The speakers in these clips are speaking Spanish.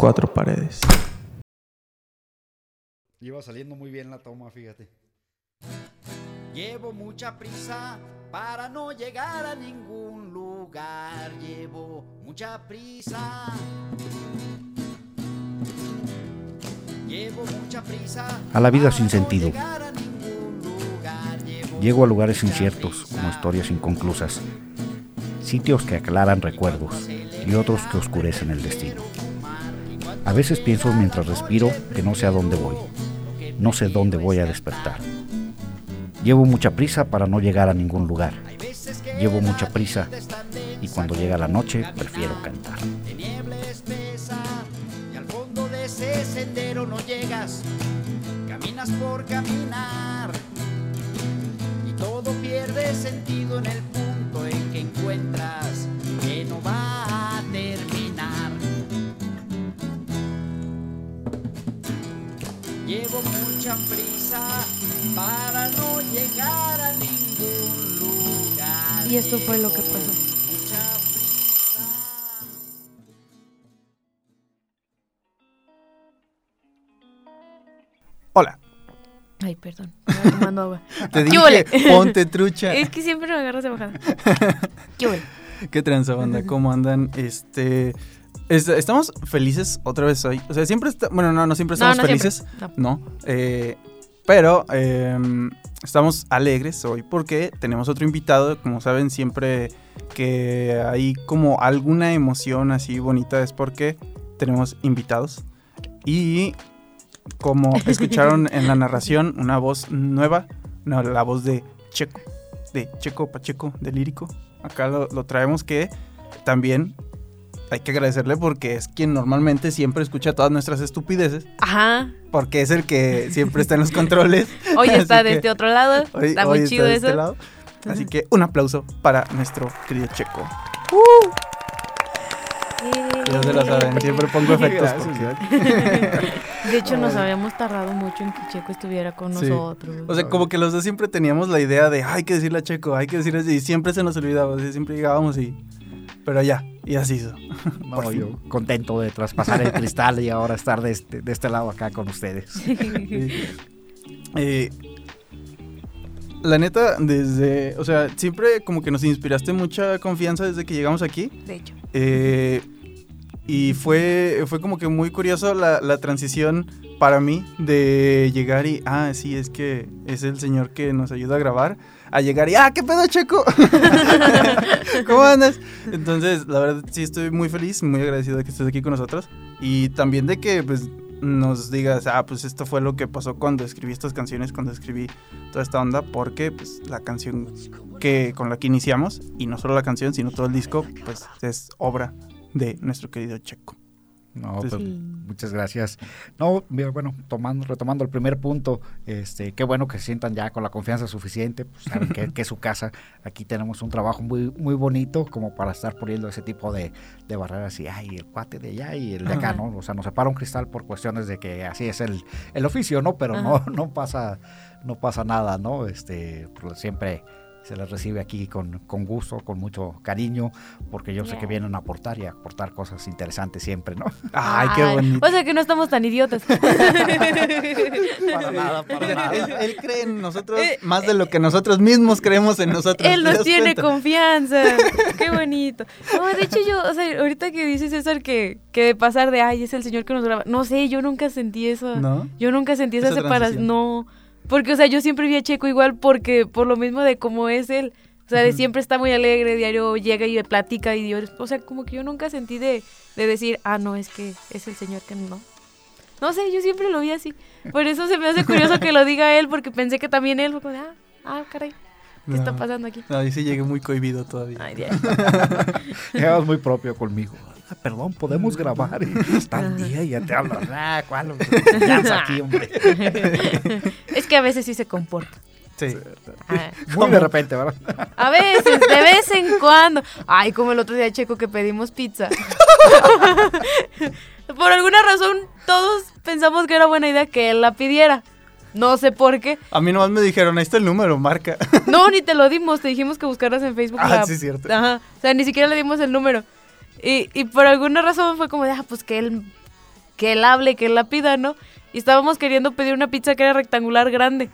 Cuatro paredes. Iba saliendo muy bien la toma, fíjate. Llevo mucha prisa para no llegar a ningún lugar. Llevo mucha prisa. Llevo mucha prisa. A la vida sin sentido. Llego a lugares inciertos, como historias inconclusas, sitios que aclaran recuerdos y otros que oscurecen el destino. A veces pienso mientras respiro que no sé a dónde voy, no sé dónde voy a despertar. Llevo mucha prisa para no llegar a ningún lugar. Llevo mucha prisa y cuando llega la noche prefiero cantar. y al fondo de ese sendero no llegas, caminas por caminar y todo pierde sentido en el punto en que encuentras Llevo mucha prisa para no llegar a ningún lugar. Y esto fue lo que pasó. Mucha prisa. Hola, Ay, perdón. estaba tomando agua. te ¿Qué huele? dije, ponte trucha. es que siempre me agarras de bajada. ¿Qué huele? ¿Qué tranza, banda? ¿Cómo andan? Este... es- estamos felices otra vez hoy. O sea, siempre está... Bueno, no, no siempre estamos no felices. No. No. eh, pero em, estamos alegres hoy porque tenemos otro invitado. Como saben, siempre que hay como alguna emoción así bonita es porque tenemos invitados. Y como escucharon en la narración, una voz nueva, no, la voz de Checo, de Checo Pacheco, de Lírico. Acá lo, lo traemos que también hay que agradecerle porque es quien normalmente siempre escucha todas nuestras estupideces Ajá. porque es el que siempre está en los controles. Hoy está de este otro lado. hoy- está hoy muy chido de eso. este lado. Así que un aplauso para nuestro querido Checo. Ya se lo saben, siempre pongo efectos. porque- De hecho, nos habíamos tardado mucho en que Checo estuviera con Sí. nosotros. O sea, como que los dos siempre teníamos la idea de hay que decirle a Checo, hay que decirle así", y siempre se nos olvidaba, o sea, siempre llegábamos y... Pero ya, y así hizo. No, Por fin. yo contento de traspasar el cristal y ahora estar de este, de este lado acá con ustedes. Eh, la neta, desde, o sea, siempre como que nos inspiraste mucha confianza desde que llegamos aquí. de hecho. Eh, y fue, fue como que muy curioso la, la transición para mí de llegar y, ah, sí, es que es el señor que nos ayuda a grabar, a llegar y, ah, ¿qué pedo, Checo? ¿Cómo andas? Entonces, la verdad, sí estoy muy feliz, muy agradecido de que estés aquí con nosotros. Y también de que, pues, nos digas, ah, pues esto fue lo que pasó cuando escribí estas canciones, cuando escribí toda esta onda, porque, pues, la canción que con la que iniciamos, y no solo la canción, sino todo el disco, pues, es obra de nuestro querido Checo. No, Sí. pues, muchas gracias. No, mira, bueno, tomando, retomando el primer punto, este, qué bueno que se sientan ya con la confianza suficiente, pues saben que, que es su casa. Aquí tenemos un trabajo muy, muy bonito como para estar poniendo ese tipo de, de barreras y ay, el cuate de allá y el de acá, Ajá. ¿no? O sea, nos separa un cristal por cuestiones de que así es el, el oficio, ¿no? Pero no, Ajá. no pasa, no pasa nada, ¿no? Este, siempre se les recibe aquí con, con gusto, con mucho cariño, porque yo sé que vienen a aportar y a aportar cosas interesantes siempre, ¿no? Ay, qué bonito. O sea que no estamos tan idiotas. Para nada, para nada. Él, él cree en nosotros Eh, más de lo que nosotros mismos creemos en nosotros. Él ¿te nos tiene cuenta? confianza. Qué bonito. No, de hecho yo, o sea, ahorita que dice César que, que de pasar de, ay, es el señor que nos graba. No sé, yo nunca sentí eso. ¿No? Yo nunca sentí esa, Esa separación. No. Porque, o sea, yo siempre vi a Checo igual porque, por lo mismo de cómo es él. O sea, de siempre está muy alegre, diario llega y platica y yo, o sea, como que yo nunca sentí de, de decir, ah, no, es que es el señor que no. No sé, yo siempre lo vi así. Por eso se me hace curioso que lo diga él, porque pensé que también él fue como de, ah, ah, caray, ¿qué está pasando aquí? No, ahí sí llegué muy cohibido todavía. Ay, Dios. Llegabas muy propio conmigo. Ah, perdón, podemos grabar. Y está el día y ya te hablas. Ah, ¿cuál? Aquí, hombre. es que a veces sí se comporta. Sí. Ah, Muy de repente, ¿verdad? A veces, de vez en cuando. Ay, como el otro día, Checo, que pedimos pizza. Por alguna razón, todos pensamos que era buena idea que él la pidiera. No sé por qué. A mí nomás me dijeron, ahí está el número, marca. No, ni te lo dimos. Te dijimos que buscaras en Facebook. Ah, la- sí, cierto. Ajá. O sea, ni siquiera le dimos el número. Y, y por alguna razón fue como de, ah, pues que él, que él hable, que él la pida, ¿no? Y estábamos queriendo pedir una pizza que era rectangular grande.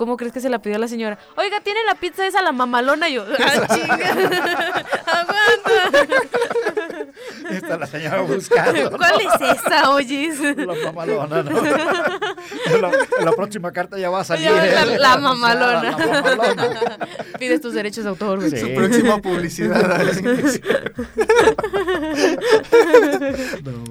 ¿Cómo crees que se la pidió la señora? Oiga, ¿tiene la pizza esa la mamalona? Y yo, ah, chinga. Aguanta. Está la señora buscando. ¿no? ¿Cuál es esa, oyes? La mamalona, ¿no? En la, la próxima carta ya va a salir. Ya va a ¿eh? estar la mamalona. La mamalona. Pides tus derechos de autor. Sí. Su próxima publicidad.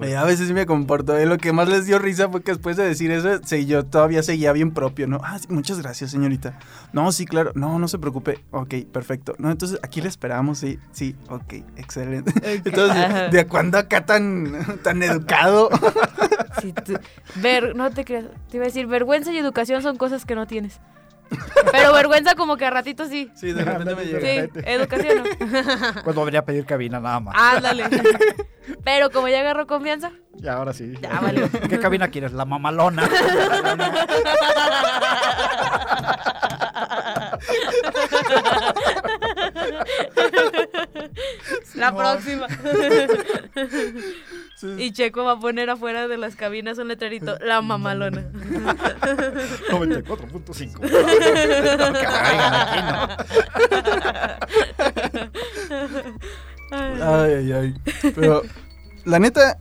Eh, a veces sí me comporto. eh, Lo que más les dio risa fue que después de decir eso, sí, yo todavía seguía bien propio, ¿no? Ah, sí, muchas gracias, señorita. No, sí, claro. No, no se preocupe. Ok, perfecto. No, entonces aquí le esperamos, sí, sí, ok, excelente. Entonces. ¿de cuándo acá tan, tan educado? Sí, tú- ver, no te creas. Te iba a decir, vergüenza y educación son cosas que no tienes. Pero vergüenza como que a ratito sí. Sí, de repente me Sí, llega. educación no. Cuando venía a pedir cabina nada más. Ándale. Pero como ya agarró confianza, Y ahora sí. Ya valió. ¿Qué cabina quieres? La mamalona. la próxima. Sí. Y Checo va a poner afuera de las cabinas un letrerito, la mamalona. 94.5. Que caigan aquí, ¿no? Ay, ay, ay. Pero la neta,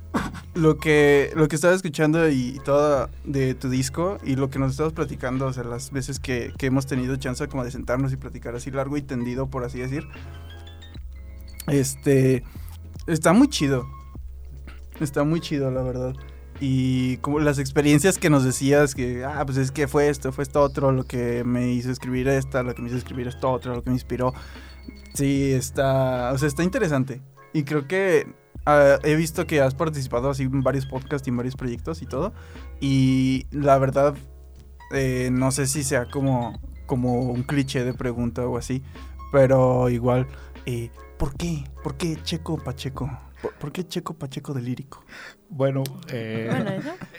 lo que, lo que estaba escuchando y todo de tu disco y lo que nos estabas platicando, o sea, las veces que, que hemos tenido chance como de sentarnos y platicar así largo y tendido, por así decir, este, está muy chido. Está muy chido, la verdad. Y como las experiencias que nos decías, que, ah, pues es que fue esto, fue esto otro, lo que me hizo escribir esta, lo que me hizo escribir esto otro, lo que me inspiró. Sí, está, o sea, está interesante. Y creo que ah, he visto que has participado así en varios podcasts y en varios proyectos y todo. Y la verdad, eh, no sé si sea como, como un cliché de pregunta o así, pero igual, eh, ¿por qué? ¿Por qué Checo Pacheco? ¿Por, por qué Checo Pacheco de lírico? Bueno, eh, Bueno,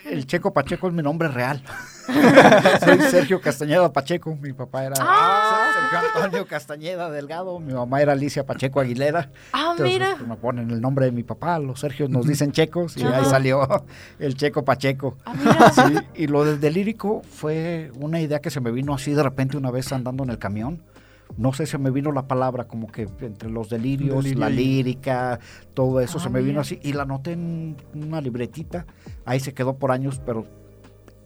el Checo Pacheco es mi nombre real. Soy Sergio Castañeda Pacheco. Mi papá era Ah. Sergio Antonio Castañeda Delgado. Mi mamá era Alicia Pacheco Aguilera. Ah, Entonces, mira. pues, me ponen el nombre de mi papá. Los Sergios nos dicen checos y ahí salió el Checo Pacheco. Ah, mira. Sí, y lo del delírico fue una idea que se me vino así de repente una vez andando en el camión. No sé, se me vino la palabra como que entre los delirios, Delirio la lírica, todo eso Ah, se me vino mira. así y la anoté en una libretita. Ahí se quedó por años, pero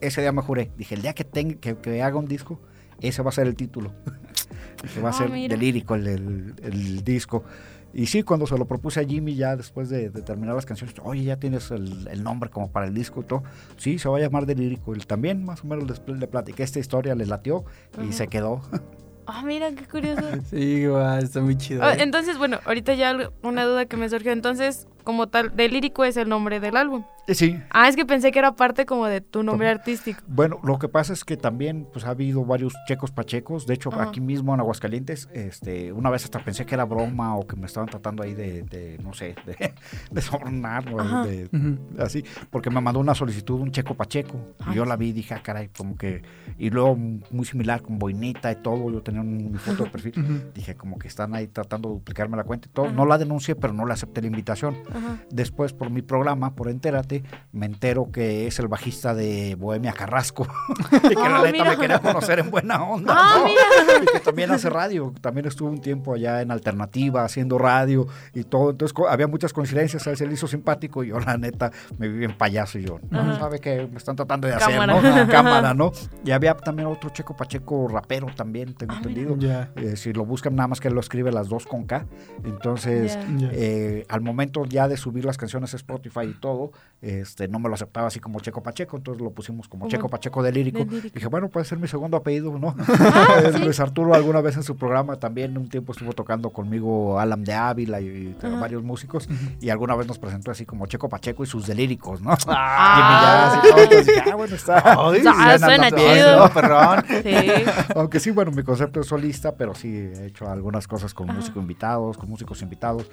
ese día me juré. Dije, el día que, tenga, que, que haga un disco, ese va a ser el título. que va a Ah, ser mira. delírico el, el- el disco. Y sí, cuando se lo propuse a Jimmy ya después de, de terminar las canciones, oye, ya tienes el, el nombre como para el disco y todo. Sí, se va a llamar Delírico. Él también más o menos le platiqué esta historia, le latió y Ajá. se quedó. Ah, mira, qué curioso. Sí, está muy chido. Ah, entonces, bueno, ahorita ya una duda que me surgió. Entonces, como tal, de lírico es el nombre del álbum. Y sí, Ah, es que pensé que era parte como de tu nombre artístico. Bueno, lo que pasa es que también pues ha habido varios checos pachecos. De hecho, Ajá. aquí mismo en Aguascalientes, este, una vez hasta pensé que era broma o que me estaban tratando ahí de, de, no sé, de, de sobornar o de, así, porque me mandó una solicitud un checo pacheco y yo la vi y dije, ah, caray, como que, y luego muy similar con boinita y todo, yo tenía un- mi foto de perfil, dije como que están ahí tratando de duplicarme la cuenta y todo, Ajá. no la denuncié, pero no le acepté la invitación. Ajá. Después, por mi programa, por Entérate, me entero que es el bajista de Bohemia Carrasco. y que la Ah, neta mira. me quería conocer en buena onda. Ah, ¿no? Y que también hace radio. También estuvo un tiempo allá en Alternativa haciendo radio y todo. Entonces co- había muchas coincidencias. A él se le hizo simpático y yo, la neta, me vi en payaso. Y yo, no, Ajá. ¿sabe que Me están tratando de Cámara. hacer, ¿no? Cámara, ¿no? Y había también otro Checo Pacheco rapero también, tengo Ah, entendido. Ya. Eh, si lo buscan, nada más que él lo escribe las dos con K. Entonces. Ya. eh, al momento ya de subir las canciones a Spotify y todo, este, no me lo aceptaba así como Checo Pacheco, entonces lo pusimos como Como Checo Pacheco de lírico. de lírico. Dije, bueno, puede ser mi segundo apellido, ¿no? Ah, sí. Luis Arturo alguna vez en su programa también un tiempo estuvo tocando conmigo Alan de Ávila y, y Ajá. varios músicos y alguna vez nos presentó así como Checo Pacheco y sus delíricos, ¿no? Ah. Jimmy Jazz y todo, entonces dije, ah, bueno, está. Ay, Ah, suena no, chido. no, perrón. Sí. Aunque sí, bueno, mi concepto es solista, pero sí he hecho algunas cosas con Ajá. músicos invitados, con músicos invitados.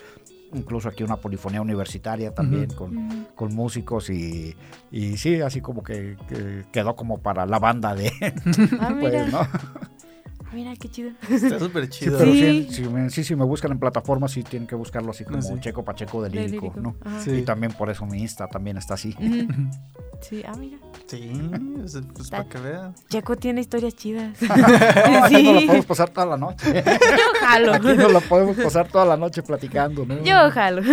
Incluso aquí una polifonía universitaria también con, con músicos y, y sí, así como que, que quedó como para la banda de, Ah, pues, ¿no? Mira, qué chido. Está súper Sí, chido. pero Sí. si me, sí, si me buscan en plataformas, sí tienen que buscarlo así como Ah, sí. Checo Pacheco de De lírico, lírico. ¿no? Ajá. Sí. Y también por eso mi Insta también está así. Sí, ah, mira. Sí, pues, para que vean. Checo tiene historias chidas. Aquí no la Sí. podemos pasar toda la noche. Yo jalo. Aquí no la podemos pasar toda la noche platicando, ¿no? Yo jalo.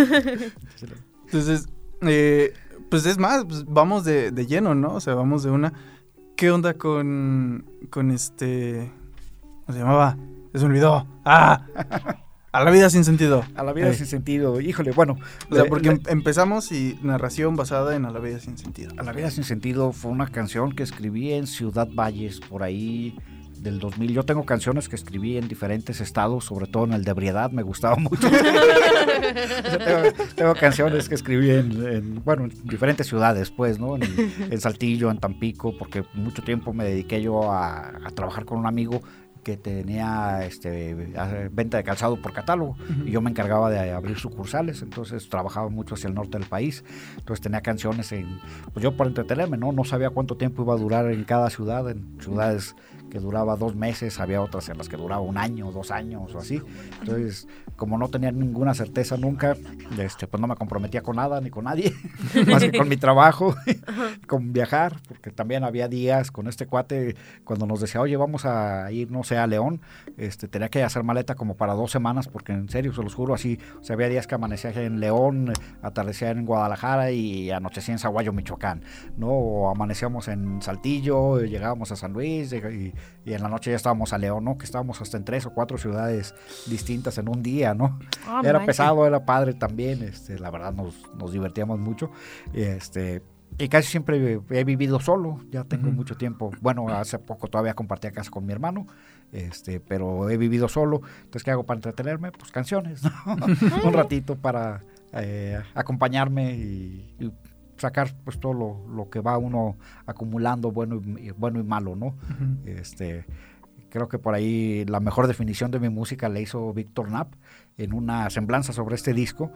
Entonces, eh, pues es más, pues vamos de, de lleno, ¿no? O sea, vamos de una. ¿Qué onda con, con este... ¿Cómo se llamaba? Se me olvidó. ¡Ah! A la vida sin sentido. A la vida sin sentido. Híjole, bueno. O sea, porque em- empezamos y narración basada en A la vida sin sentido. A la vida sin sentido fue una canción que escribí en Ciudad Valles, por ahí del 2000. Yo tengo canciones que escribí en diferentes estados, sobre todo en el de ebriedad, me gustaba mucho. tengo, tengo canciones que escribí en, en, bueno, en diferentes ciudades, pues, ¿no? En, en Saltillo, en Tampico, porque mucho tiempo me dediqué yo a, a trabajar con un amigo que tenía este, venta de calzado por catálogo. Y yo me encargaba de abrir sucursales, entonces trabajaba mucho hacia el norte del país, entonces tenía canciones en, pues yo por entretenerme, ¿no? No sabía cuánto tiempo iba a durar en cada ciudad, en ciudades que duraba dos meses, había otras en las que duraba un año, dos años o así, entonces como no tenía ninguna certeza nunca, este, pues no me comprometía con nada ni con nadie, más que con mi trabajo, con viajar, porque también había días con este cuate cuando nos decía, oye, vamos a ir, no sé, a León, este, tenía que hacer maleta como para dos semanas, porque en serio, se los juro, así, o sea, había días que amanecía en León, atardecía en Guadalajara y anochecía en Zaguayo, Michoacán, ¿no? O amanecíamos en Saltillo, llegábamos a San Luis y, y en la noche ya estábamos a León, ¿no? Que estábamos hasta en tres o cuatro ciudades distintas en un día, ¿no? Ah, era pesado, era padre también, este, la verdad nos, nos divertíamos mucho. Este, y casi siempre he vivido solo, ya tengo Ujú. mucho tiempo. Bueno, hace poco todavía compartía casa con mi hermano, este, pero he vivido solo. Entonces, ¿qué hago para entretenerme? Pues canciones, ¿no? Un ratito para eh, acompañarme y, y sacar pues todo lo, lo que va uno acumulando, bueno y, bueno y malo, ¿no? Este, creo que por ahí la mejor definición de mi música la hizo Víctor Knapp en una semblanza sobre este disco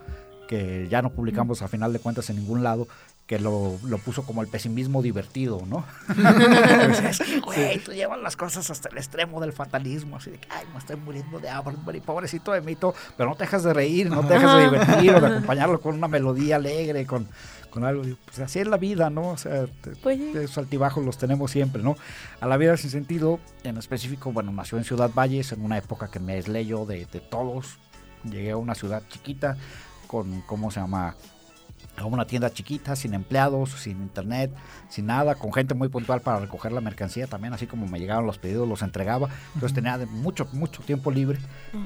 que ya no publicamos a final de cuentas en ningún lado, que lo, lo puso como el pesimismo divertido, ¿no? Decía, es que, güey, tú llevas las cosas hasta el extremo del fatalismo, así de que, ay, me estoy muriendo de hambre, pobrecito de mí, todo", pero no te dejas de reír, no te dejas de divertir, o de acompañarlo con una melodía alegre, con, con algo, digo, pues así es la vida, ¿no? O sea, Pues sí. esos altibajos los tenemos siempre, ¿no? A la vida sin sentido, en específico, bueno, nació en Ciudad Valles, en una época que me aislé yo de, de todos. Llegué a una ciudad chiquita con, ¿cómo se llama? A una tienda chiquita, sin empleados, sin internet, sin nada, con gente muy puntual para recoger la mercancía también, así como me llegaban los pedidos, los entregaba. Entonces tenía mucho, mucho tiempo libre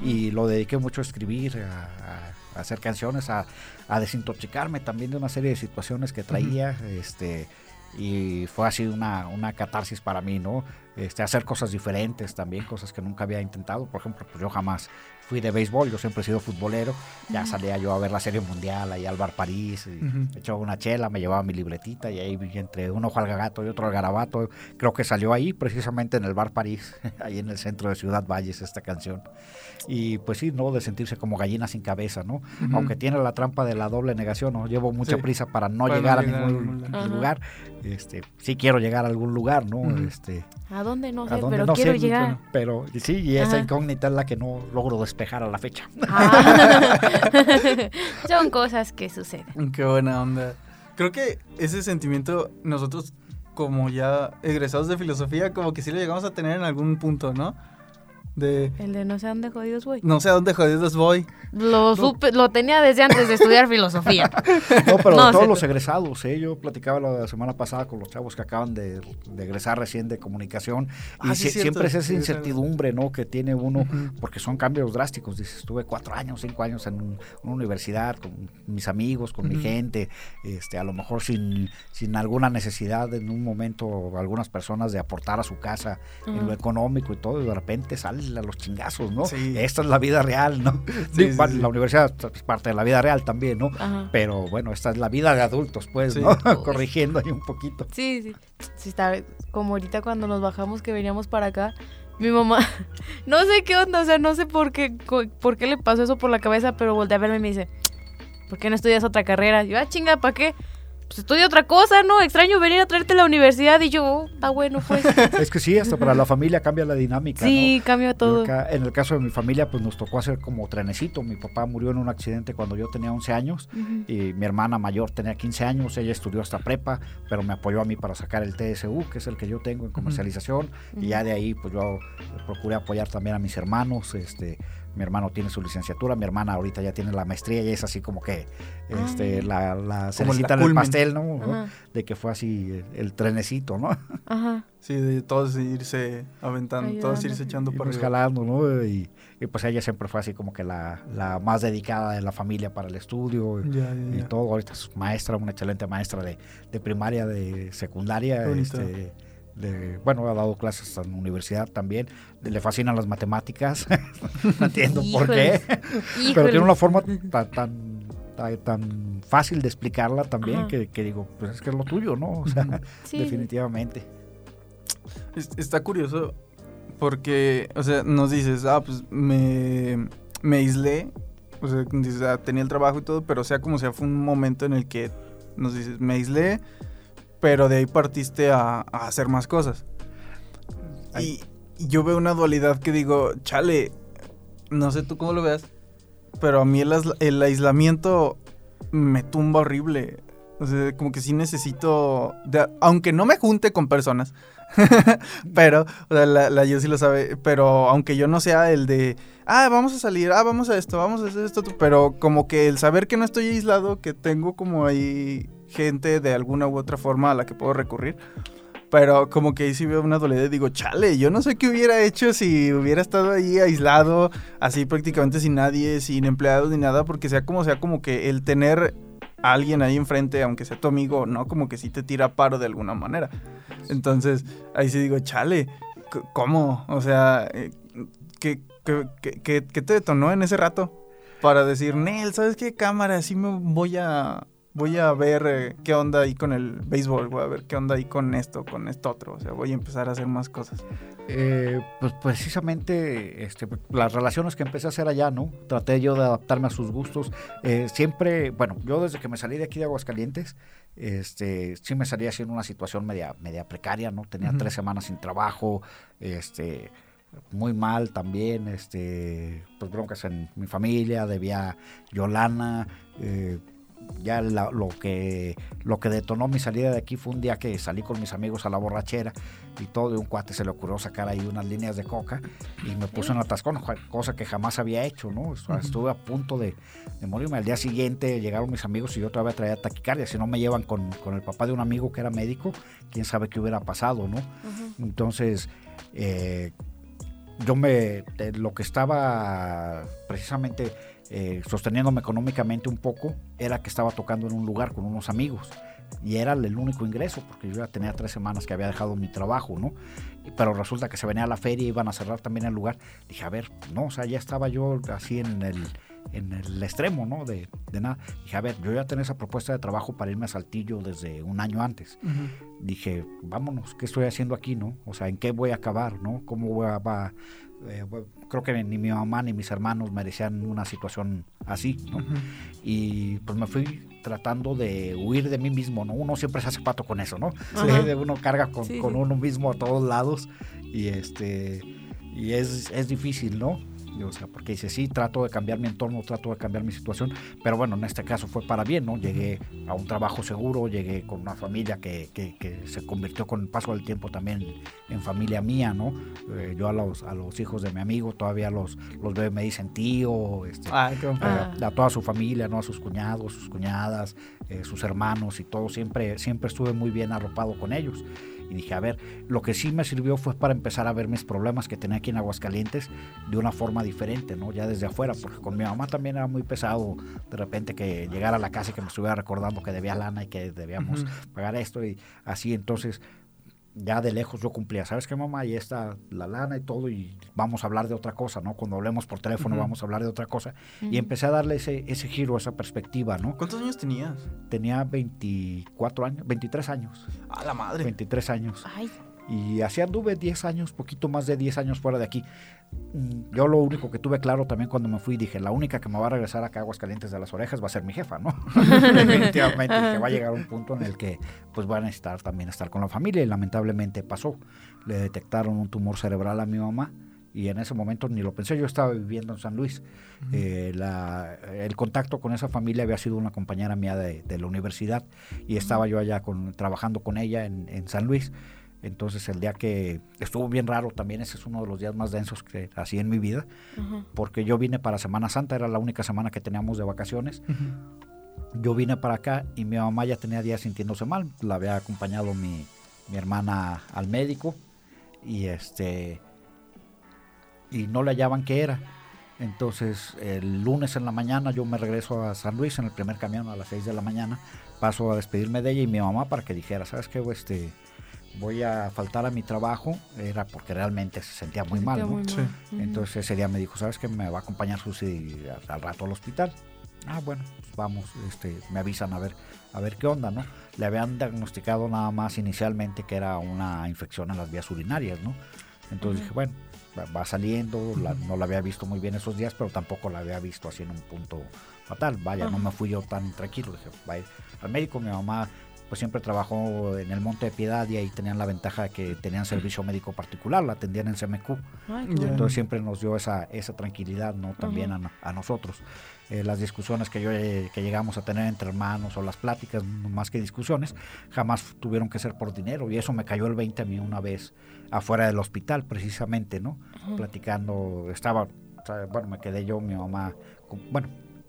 y lo dediqué mucho a escribir, a, hacer canciones, a, a desintoxicarme también de una serie de situaciones que traía. este y fue así una, una catarsis para mí, ¿no? Este, hacer cosas diferentes también, cosas que nunca había intentado. Por ejemplo, pues yo jamás fui de béisbol, yo siempre he sido futbolero. Ya salía yo a ver la Serie Mundial ahí al Bar París, y echaba una chela, me llevaba mi libretita y ahí entre un ojo al gagato y otro al garabato. Creo que salió ahí, precisamente en el Bar París, ahí en el centro de Ciudad Valles, esta canción. Y pues sí, ¿no? De sentirse como gallina sin cabeza, ¿no? Aunque tiene la trampa de la doble negación, ¿no? Llevo mucha Sí. prisa para no Para llegar a ningún lugar. Este, sí quiero llegar a algún lugar, ¿no? Ujú. Este, ¿A dónde? No sé, a donde pero no quiero sé, llegar. pero sí, y esa Ajá. incógnita es la que no logro despejar a la fecha. Ah. Son cosas que suceden. Qué buena onda. Creo que ese sentimiento nosotros como ya egresados de filosofía como que sí lo llegamos a tener en algún punto, ¿no? De El de no sé dónde jodidos voy. no sé a dónde jodidos voy. Lo, supe, lo tenía desde antes de estudiar filosofía. No, pero No, todos los egresados, ¿eh? yo platicaba la semana pasada con los chavos que acaban de, de egresar recién de comunicación y Ah, sí, siempre es esa incertidumbre, ¿no? Que tiene uno, porque son cambios drásticos. Dices, estuve cuatro años, cinco años en un- una universidad con mis amigos, con mi gente, este, a lo mejor sin, sin alguna necesidad en un momento algunas personas de aportar a su casa en lo económico y todo, y de repente salen a los chingazos, ¿no? Sí. Esta es la vida real, ¿no? Sí, Digo, sí, sí. La universidad es parte de la vida real también, ¿no? Ajá. Pero bueno, esta es la vida de adultos, pues, Sí. ¿no? Uy. Corrigiendo ahí un poquito. Sí, sí. Sí, está como ahorita cuando nos bajamos que veníamos para acá. Mi mamá, no sé qué onda, o sea, no sé por qué, por qué le pasó eso por la cabeza, pero voltea a verme y me dice, ¿por qué no estudias otra carrera? Y yo, ah, chinga, ¿para qué? Pues estudia otra cosa, ¿no? Extraño venir a traerte a la universidad. Y yo, oh, está bueno, pues. Es que sí, hasta para la familia cambia la dinámica, sí, cambia todo. acá, en el caso de mi familia, pues nos tocó hacer como trenecito. Mi papá murió en un accidente cuando yo tenía 11 años y mi hermana mayor tenía 15 años. Ella estudió hasta prepa, pero me apoyó a mí para sacar el TSU, que es el que yo tengo en comercialización. Y ya de ahí, pues yo procuré apoyar también a mis hermanos. Este, mi hermano tiene su licenciatura, mi hermana ahorita ya tiene la maestría y es así como que este, la, la Como cerecita la en el culmen. pastel, ¿no? Ajá, De que fue así el, el trenecito, ¿no? ajá. Sí, de todos irse aventando, todos irse echando para arriba. jalando, ¿no? Y, y, pues ella siempre fue así como que la, la más dedicada de la familia para el estudio y, Ya, ya, y ya. todo. Ahorita es maestra, una excelente maestra de, de primaria, de secundaria. Bonito. Este, de- bueno, ha dado clases en la universidad también. Le fascinan las matemáticas. no entiendo por qué. Híjoles. Pero tiene una forma tan, tan, tan, fácil de explicarla también que, que digo, pues es que es lo tuyo, ¿no? O sea, Sí. definitivamente. Es- Está curioso porque, o sea, nos dices, ah, pues me, me aislé, o sea, ah, tenía el trabajo y todo, pero sea como sea, fue un momento en el que nos dices, me aislé, pero de ahí partiste a, a hacer más cosas. Y, y yo veo una dualidad que digo, chale, no sé tú cómo lo veas, pero a mí el, aisla- el aislamiento me tumba horrible. O sea, como que sí necesito, de- aunque no me junte con personas, pero, o sea, la, la yo sí lo sabe, pero aunque yo no sea el de, ah, vamos a salir, ah, vamos a esto, vamos a hacer esto, pero como que el saber que no estoy aislado, que tengo como ahí gente de alguna u otra forma a la que puedo recurrir, pero como que ahí sí veo una dualidad y digo, chale, yo no sé qué hubiera hecho si hubiera estado ahí aislado, así prácticamente sin nadie, sin empleados ni nada, porque sea como sea, como que el tener a alguien ahí enfrente, aunque sea tu amigo, no, como que sí te tira paro de alguna manera. Entonces, ahí sí digo, chale, ¿cómo? O sea, eh, ¿qué, qué, qué- qué- qué te detonó en ese rato? Para decir, Nel, ¿sabes qué cámara? Sí me voy a, voy a ver eh, qué onda ahí con el béisbol, voy a ver qué onda ahí con esto, con esto otro. O sea, voy a empezar a hacer más cosas. Eh, pues precisamente este, las relaciones que empecé a hacer allá, ¿no? Traté yo de adaptarme a sus gustos. Eh, siempre, bueno, yo desde que me salí de aquí de Aguascalientes, este, sí me salí así en una situación media, media precaria, ¿no? Tenía tres semanas sin trabajo, este, muy mal también, este, pues broncas en mi familia, debía Yolana, eh, ya la- lo que lo que detonó mi salida de aquí fue un día que salí con mis amigos a la borrachera y todo, y un cuate se le ocurrió sacar ahí unas líneas de coca y me puso en atascón, cosa que jamás había hecho, ¿no? Estuve a punto de, de morirme. Al día siguiente llegaron mis amigos y yo todavía traía taquicardia. Si no me llevan con, con el papá de un amigo que era médico, quién sabe qué hubiera pasado, ¿no? Entonces, eh, yo me, de lo que estaba precisamente eh, sosteniéndome económicamente un poco, era que estaba tocando en un lugar con unos amigos. Y era el único ingreso, porque yo ya tenía tres semanas que había dejado mi trabajo, ¿no? Pero resulta que se venía la feria, iban a cerrar también el lugar. Dije, a ver, no, o sea, ya estaba yo así en el, en el extremo, ¿no? De, de nada. Dije, a ver, yo ya tenía esa propuesta de trabajo para irme a Saltillo desde un año antes dije, vámonos, ¿qué estoy haciendo aquí, no? O sea, ¿en qué voy a acabar, no? ¿Cómo voy a...? va- eh, creo que ni mi mamá ni mis hermanos merecían una situación así, ¿no? Y pues me fui tratando de huir de mí mismo, ¿no? Uno siempre se hace pato con eso, ¿no? Uno carga con, Sí, con sí. uno mismo a todos lados y este... Y es, es difícil, ¿no? O sea, porque dice, sí, trato de cambiar mi entorno, trato de cambiar mi situación, pero bueno, en este caso fue para bien, ¿no? Llegué a un trabajo seguro, llegué con una familia que, que, que se convirtió con el paso del tiempo también en familia mía, ¿no? Eh, yo a los, a los hijos de mi amigo todavía los, los veo, me dicen tío, este, Ay, qué eh, Ah. a toda su familia, ¿no? A sus cuñados, sus cuñadas, eh, sus hermanos y todo, siempre, siempre estuve muy bien arropado con ellos. Y dije, a ver, lo que sí me sirvió fue para empezar a ver mis problemas que tenía aquí en Aguascalientes de una forma diferente, ¿no? Ya desde afuera, porque con mi mamá también era muy pesado de repente que llegara a la casa y que me estuviera recordando que debía lana y que debíamos pagar esto y así, entonces ya de lejos yo cumplía, ¿sabes qué mamá? Ahí está la lana y todo y vamos a hablar de otra cosa, ¿no? Cuando hablemos por teléfono vamos a hablar de otra cosa. Y empecé a darle ese, ese giro, esa perspectiva, ¿no? ¿Cuántos años tenías? Tenía 24 años, 23 años, A la madre. 23 años. Ay, Y así anduve 10 años, poquito más de 10 años fuera de aquí. Yo lo único que tuve claro también cuando me fui, dije, la única que me va a regresar acá a Aguascalientes de las orejas va a ser mi jefa, ¿no? Definitivamente, que va a llegar un punto en el que pues van a necesitar también estar con la familia y lamentablemente pasó. Le detectaron un tumor cerebral a mi mamá y en ese momento ni lo pensé, yo estaba viviendo en San Luis. Eh, la- el contacto con esa familia había sido una compañera mía de, de la universidad y estaba yo allá con, trabajando con ella en, en San Luis. Entonces el día que estuvo bien raro también, ese es uno de los días más densos que así en mi vida, porque yo vine para Semana Santa, era la única semana que teníamos de vacaciones. Yo vine para acá y mi mamá ya tenía días sintiéndose mal, la había acompañado mi, mi hermana al médico y este y no le hallaban qué era. Entonces el lunes en la mañana yo me regreso a San Luis en el primer camión a las 6 de la mañana, paso a despedirme de ella y mi mamá para que dijera, ¿sabes qué? Este, voy a faltar a mi trabajo, era porque realmente se sentía muy mal, Qué ¿no? muy Sí. mal. Ujú. Entonces ese día me dijo, ¿sabes qué? Me va a acompañar Susi al- rato al hospital. Ah, bueno, pues vamos, este, me avisan a ver, a ver qué onda, ¿no? Le habían diagnosticado nada más inicialmente que era una infección en las vías urinarias, ¿no? Entonces dije, bueno, va, va saliendo, la- no la había visto muy bien esos días, pero tampoco la había visto así en un punto fatal. Vaya, no Ajá. me fui yo tan tranquilo. Dije, vaya, al médico, mi mamá pues siempre trabajó en el Monte de Piedad y ahí tenían la ventaja de que tenían servicio médico particular, la atendían en CMQ. Ay. Entonces siempre nos dio esa, esa tranquilidad, ¿no? También a, no- a nosotros. Eh, las discusiones que yo eh, que llegamos a tener entre hermanos o las pláticas, más que discusiones, jamás tuvieron que ser por dinero. Y eso me cayó el 20 a mí una vez afuera del hospital, precisamente, ¿no? Platicando, estaba, bueno, me quedé yo, mi mamá, con- bueno,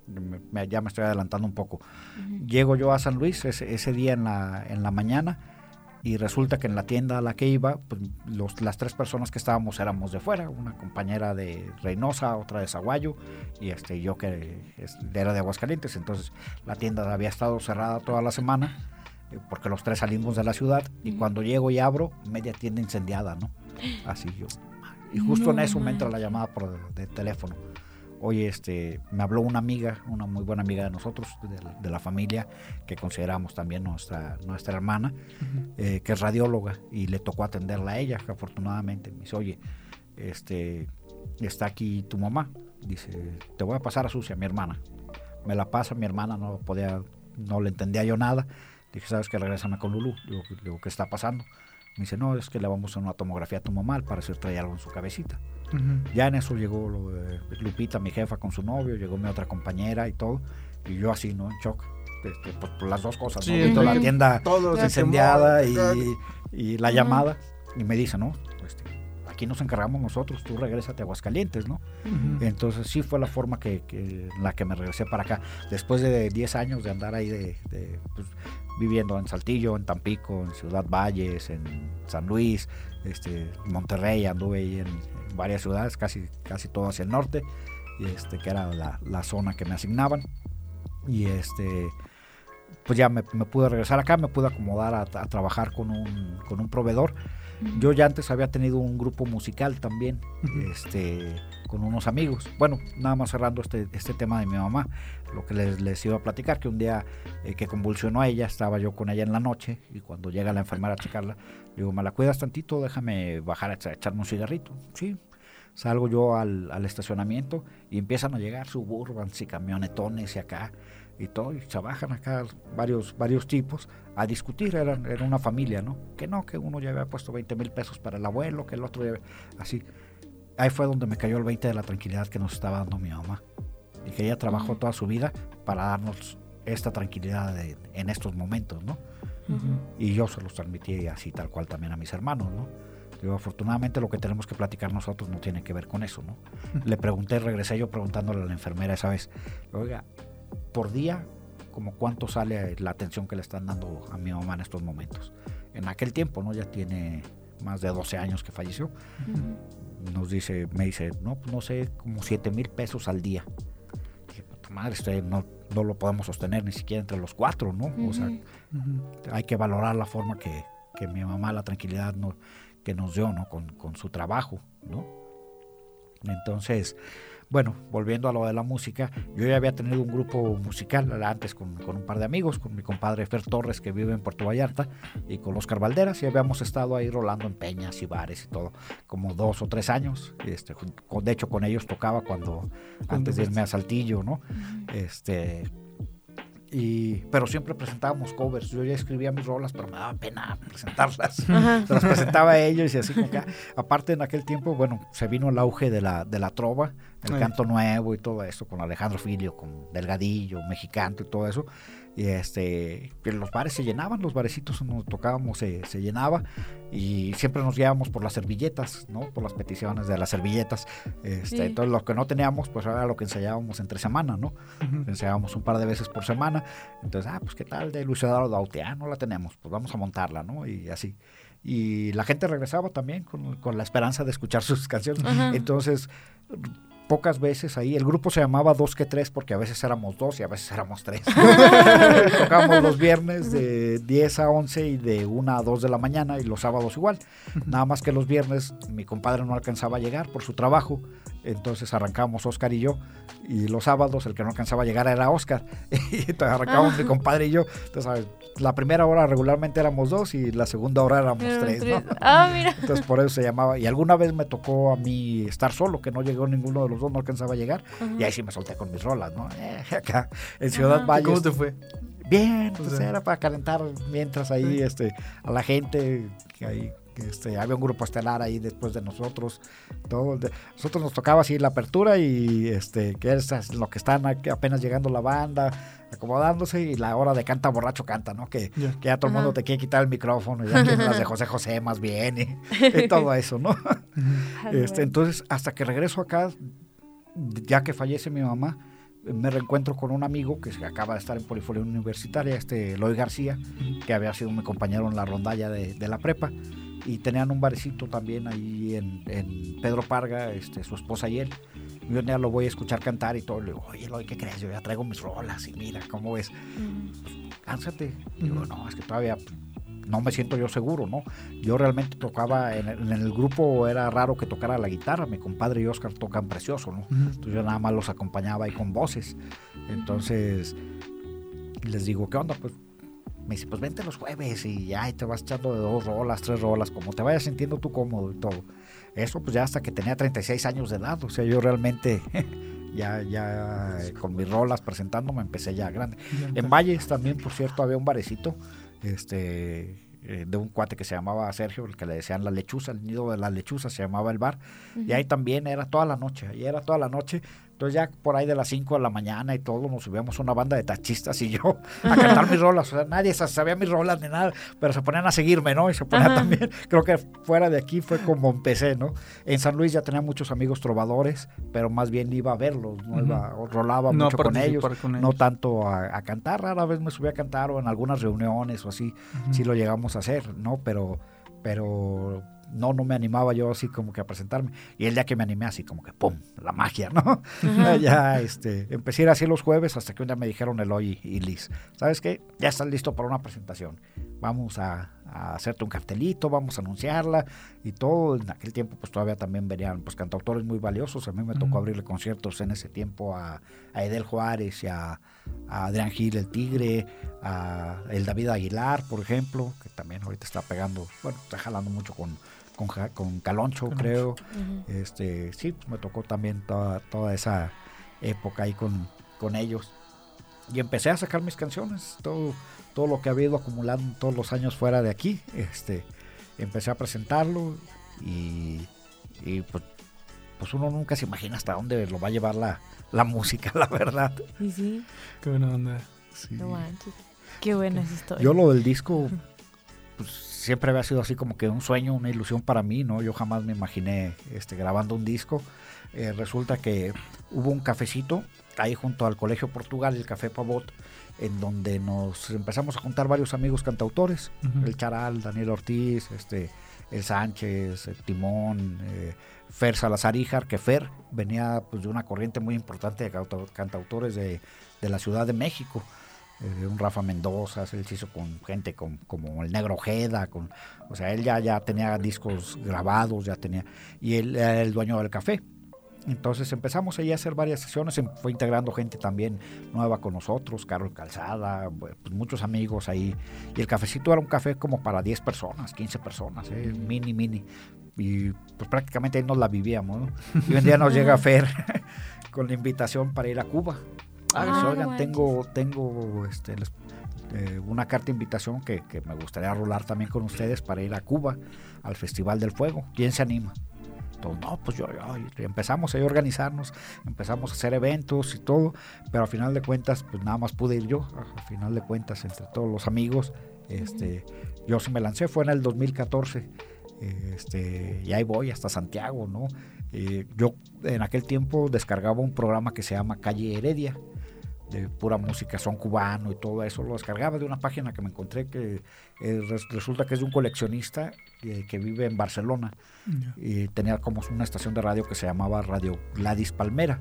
me- ya me estoy adelantando un poco. Llego yo a San Luis ese, ese día en la, en la mañana y resulta que en la tienda a la que iba, pues, los, las tres personas que estábamos éramos de fuera, una compañera de Reynosa, otra de Zaguayo y este, yo que es- era de Aguascalientes, entonces la tienda había estado cerrada toda la semana eh, porque los tres salimos de la ciudad y cuando llego y abro, media tienda incendiada, ¿no? Así yo. Y justo en No eso me entra la llamada por de, de teléfono. Oye, este, me habló una amiga, una muy buena amiga de nosotros, de, la- de la familia, que consideramos también nuestra, nuestra hermana, eh, que es radióloga, y le tocó atenderla a ella, afortunadamente. Me dice, oye, este, está aquí tu mamá. Dice, te voy a pasar a Sucia, mi hermana. Me la pasa, mi hermana no podía, no le entendía yo nada. Dije, ¿sabes qué? Regrésame con Lulu. Digo, digo, ¿qué está pasando? Me dice, no, es que le vamos a hacer una tomografía a tu mamá, al parecer trae algo en su cabecita. Ya en eso llegó lo de Lupita, mi jefa, con su novio, llegó mi otra compañera y todo. Y yo así, ¿no? En shock. Este, por, por las dos cosas, Sí, ¿no? Viendo la tienda incendiada y, y la llamada. Y me dice, no, este, aquí nos encargamos nosotros, tú regrésate a Aguascalientes, ¿no? Ujú. Entonces sí fue la forma que, que- en la que me regresé para acá. Después de 10 años de andar ahí de, de, pues, viviendo en Saltillo, en Tampico, en Ciudad Valles, en San Luis, este, Monterrey, anduve ahí en, en varias ciudades, casi, casi todo hacia el norte, y este, que era la, la zona que me asignaban. Y este pues ya me, me pude regresar acá, me pude acomodar a, a trabajar con un, con un proveedor. Yo ya antes había tenido un grupo musical también, este, con unos amigos. Bueno, nada más cerrando este, este tema de mi mamá, lo que les, les iba a platicar, que un día eh, que convulsionó a ella, estaba yo con ella en la noche y cuando llega la enfermera a checarla, le digo, ¿me la cuidas tantito? Déjame bajar a echa- echarme un cigarrito. Sí, salgo yo al, al estacionamiento y empiezan a llegar suburbans y camionetones y acá y todo, y se bajan acá varios, varios tipos a discutir, eran, era una familia, ¿no? Que no, que uno ya había puesto 20 mil pesos para el abuelo, que el otro ya había- así. ahí fue donde me cayó el 20 de la tranquilidad que nos estaba dando mi mamá. Y que ella trabajó toda su vida para darnos esta tranquilidad en estos momentos, ¿no? Y yo se los transmití así tal cual también a mis hermanos, ¿no? Digo, afortunadamente lo que tenemos que platicar nosotros no tiene que ver con eso, ¿no? Le pregunté, regresé yo preguntándole a la enfermera esa vez, oiga, por día, como cuánto sale la atención que le están dando a mi mamá en estos momentos? En aquel tiempo, ¿no? Ya tiene más de 12 años que falleció. Nos dice, me dice, no, pues no sé, como 7 mil pesos al día. Dije, madre, estoy, no, no lo podemos sostener ni siquiera entre los cuatro, ¿no? O sea, hay que valorar la forma que, que, mi mamá, la tranquilidad no, que nos dio, ¿no? Con, con su trabajo, ¿no? Entonces, bueno, volviendo a lo de la música, yo ya había tenido un grupo musical antes con, un par de amigos, con mi compadre Fer Torres que vive en Puerto Vallarta y con Oscar Valderas y habíamos estado ahí rolando en peñas y bares y todo, como dos o tres años. Este, de hecho, con ellos tocaba cuando, antes de irme a Saltillo, ¿no? Este, y, pero siempre presentábamos covers. Yo ya escribía mis rolas, pero me daba pena presentarlas. Se las presentaba a ellos y así como que, aparte en aquel tiempo, bueno, se vino el auge de la, de la trova, el canto nuevo y todo eso, con Alejandro Filio, con Delgadillo, Mexicano y todo eso. Y este, los bares se llenaban, los barecitos donde tocábamos se, se llenaba y siempre nos guiábamos por las servilletas, ¿no? Por las peticiones de las servilletas. Este, Entonces lo que no teníamos, pues era lo que ensayábamos entre semana, ¿no? Ensayábamos un par de veces por semana. Entonces, ah, pues qué tal de Luis Eduardo Dautea, no la tenemos, pues vamos a montarla, ¿no? Y así y la gente regresaba también con, con, la esperanza de escuchar sus canciones. Entonces, pocas veces ahí. El grupo se llamaba Dos que Tres porque a veces éramos dos y a veces éramos tres. Tocábamos los viernes de 10 a 11 y de 1 a 2 de la mañana y los sábados igual. Nada más que los viernes mi compadre no alcanzaba a llegar por su trabajo. Entonces arrancábamos Oscar y yo. Y los sábados el que no alcanzaba a llegar era Oscar. y entonces arrancábamos mi compadre y yo. Entonces, la primera hora regularmente éramos dos y la segunda hora éramos tres. Ah, mira. Entonces por eso se llamaba. Y alguna vez me tocó a mí estar solo, que no llegó ninguno de los dos, no alcanzaba a llegar. Y ahí sí me solté con mis rolas, ¿no? Eh, acá en Ciudad Valle. ¿Cómo te fue? Bien, pues era para calentar mientras ahí este, a la gente que ahí este, había un grupo estelar ahí después de nosotros. Todo, nosotros nos tocaba así la apertura y este, que es lo que están apenas llegando la banda, acomodándose y la hora de canta borracho canta, ¿no? Que, ya todo el mundo te quiere quitar el micrófono y ya las de José José más bien y, todo eso, ¿no? este, entonces, hasta que regreso acá, ya que fallece mi mamá, me reencuentro con un amigo que acaba de estar en Polifonía Universitaria, este Loy García, que había sido mi compañero en la rondalla de, de la prepa y tenían un barecito también ahí en, en, Pedro Parga, este, su esposa y él. Yo ya lo voy a escuchar cantar y todo. Le digo, oye, ¿qué crees? Yo ya traigo mis rolas y mira, ¿cómo es? cánsate. Digo, no, es que todavía no me siento yo seguro, ¿no? Yo realmente tocaba, en el, grupo era raro que tocara la guitarra, mi compadre y Oscar tocan precioso, ¿no? Entonces yo nada más los acompañaba ahí con voces. Entonces les digo, ¿qué onda? Pues me dice, pues vente los jueves y ya te vas echando de dos rolas, tres rolas, como te vayas sintiendo tú cómodo y todo. Eso pues ya hasta que tenía 36 años de edad, o sea, yo realmente ya, ya con mis rolas presentándome empecé ya grande. En Valles también, por cierto, había un barecito, este eh, de un cuate que se llamaba Sergio, el que le decían la lechuza, el nido de la lechuza se llamaba el bar, y ahí también era toda la noche, y era toda la noche, entonces ya por ahí de las 5 de la mañana y todo, nos subíamos una banda de tachistas y yo a cantar mis rolas. O sea, nadie sabía mis rolas ni nada, pero se ponían a seguirme, ¿no? Y se ponían también, creo que fuera de aquí fue como empecé, ¿no? En San Luis ya tenía muchos amigos trovadores, pero más bien iba a verlos, ¿no? Iba, rolaba mucho con ellos, no tanto a, cantar. Rara vez me subí a cantar o en algunas reuniones o así, sí lo llegamos a hacer, ¿no? Pero, pero no, no me animaba yo así como que a presentarme. Y el día que me animé así como que, ¡pum!, la magia, ¿no? ya, este, empecé a ir así los jueves hasta que un día me dijeron Eloy y Liz, ¿sabes qué? Ya estás listo para una presentación. Vamos a, hacerte un cartelito, vamos a anunciarla y todo. En aquel tiempo pues todavía también venían pues cantautores muy valiosos. A mí me tocó abrirle conciertos en ese tiempo a, Edel Juárez y a, Adrián Gil, el Tigre, a el David Aguilar, por ejemplo, que también ahorita está pegando, bueno, está jalando mucho con con, Caloncho, creo. Este, sí, me tocó también toda, toda esa época ahí con, con ellos. Y empecé a sacar mis canciones, todo, todo lo que había ido acumulando todos los años fuera de aquí. Este, empecé a presentarlo y, y pues pues uno nunca se imagina hasta dónde lo va a llevar la, la música, la verdad. Sí, sí. Qué buena onda. Sí. No manches. Qué buena esa historia. Yo lo del disco, pues siempre había sido así como que un sueño, una ilusión para mí, ¿no? Yo jamás me imaginé este, grabando un disco. Eh, resulta que hubo un cafecito ahí junto al Colegio Portugal, el Café Pavot, en donde nos empezamos a juntar varios amigos cantautores, el Charal, Daniel Ortiz, este, el Sánchez, el Timón, eh, Fer Salazar Ijar, que Fer venía pues, de una corriente muy importante de cantautores de, de la Ciudad de México. Eh, un Rafa Mendoza, él se hizo con gente con- como el Negro Ojeda, con, o sea, él ya, ya tenía discos grabados, ya tenía, y él era el dueño del café. Entonces empezamos ahí a hacer varias sesiones, em- fue integrando gente también nueva con nosotros, Carlos Calzada, bu- pues muchos amigos ahí. Y el cafecito era un café como para 10 personas, 15 personas, ¿eh? mini, mini. Y pues prácticamente ahí nos la vivíamos. ¿no? Y un día nos llega Fer con la invitación para ir a Cuba. Ah, Ah, oigan, tengo, tengo este, les- eh, una carta de invitación que, que me gustaría rolar también con ustedes para ir a Cuba, al Festival del Fuego. ¿Quién se anima? Entonces, no, pues yo, yo- y empezamos ahí a organizarnos, empezamos a hacer eventos y todo, pero al final de cuentas, pues nada más pude ir yo, al final de cuentas, entre todos los amigos, este, yo sí me lancé, fue en el 2014, este, y ahí voy hasta Santiago, ¿no? Eh, yo en aquel tiempo descargaba un programa que se llama Calle Heredia, de pura música, son cubano y todo eso, lo descargaba de una página que me encontré que eh, res- resulta que es de un coleccionista que vive en Barcelona y tenía como una estación de radio que se llamaba Radio Gladys Palmera.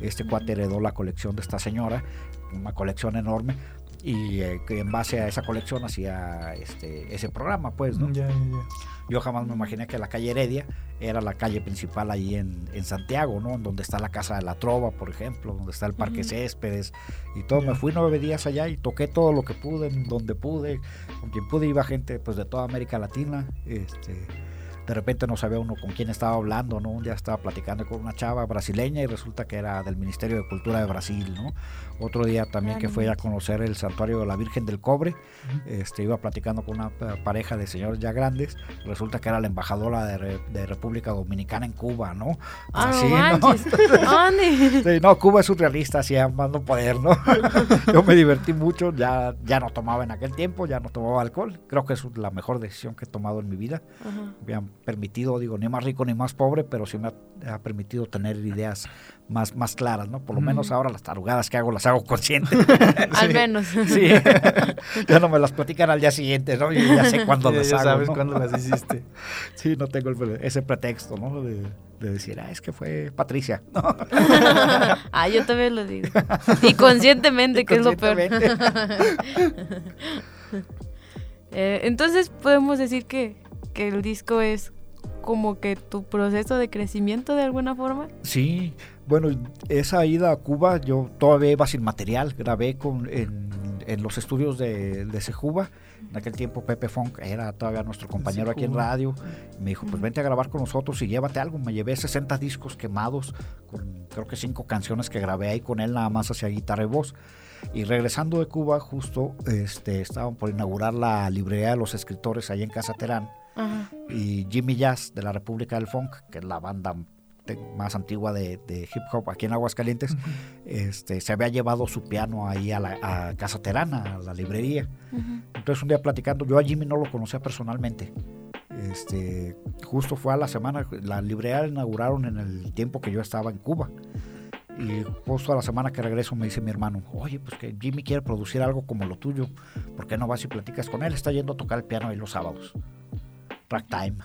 Este cuate heredó la colección de esta señora, una colección enorme, y eh, que en base a esa colección hacía este, ese programa, pues, ¿no? Ya, ya. Yo jamás me imaginé que la calle Heredia era la calle principal ahí en, en Santiago, ¿no? Donde está la Casa de la Trova, por ejemplo, donde está el Parque Ujú. Céspedes y todo. Me fui nueve días allá y toqué todo lo que pude, donde pude. Con quien pude iba gente pues de toda América Latina. Este, de repente no sabía uno con quién estaba hablando, ¿no? Un día estaba platicando con una chava brasileña y resulta que era del Ministerio de Cultura de Brasil, ¿no? Otro día también que fue a conocer el santuario de la Virgen del Cobre, este, iba platicando con una pa- pareja de señores ya grandes, resulta que era la embajadora de, de República Dominicana en Cuba, ¿no? Ah, Así, no. Sí, no, Cuba es surrealista, así amando poder, ¿no? Yo me divertí mucho, ya, ya no tomaba en aquel tiempo, ya no tomaba alcohol. Creo que es la mejor decisión que he tomado en mi vida. Me han permitido, digo, ni más rico ni más pobre, pero sí me ha, ha permitido tener ideas más, más claras, ¿no? Por lo menos ahora las tarugadas que hago las hago consciente. Al menos. Sí, ya no me las platican al día siguiente, ¿no? Yo ya sé cuándo Ya, las ya hago, sabes ¿no? cuándo las hiciste. Sí, no tengo el- ese pretexto, ¿no? De, de decir, ah, es que fue Patricia. No, ah, yo también lo digo. Y conscientemente, que es lo peor. Eh, entonces podemos decir que, que el disco es como que tu proceso de crecimiento de alguna forma. Sí, bueno, esa ida a Cuba yo todavía iba sin material, grabé con, en, en los estudios de, de Sejuba. En aquel tiempo Pepe Funk era todavía nuestro compañero aquí en radio. Me dijo, pues vente a grabar con nosotros y llévate algo. Me llevé 60 discos quemados con creo que cinco canciones que grabé ahí con él nada más hacia guitarra y voz. Y regresando de Cuba, justo este, estaban por inaugurar la librería de los escritores ahí en Casa Terán Ajá. y Jimmy Jazz de la República del Funk, que es la banda más antigua de, de hip hop aquí en Aguascalientes, este, se había llevado su piano ahí a la a Casa Terana, a la librería. Ujú. Entonces un día platicando, yo a Jimmy no lo conocía personalmente. Este, justo fue a la semana, la librería la inauguraron en el tiempo que yo estaba en Cuba. Y justo a la semana que regreso me dice mi hermano, oye, pues que Jimmy quiere producir algo como lo tuyo, ¿por qué no vas y platicas con él? Está yendo a tocar el piano ahí los sábados. Ragtime.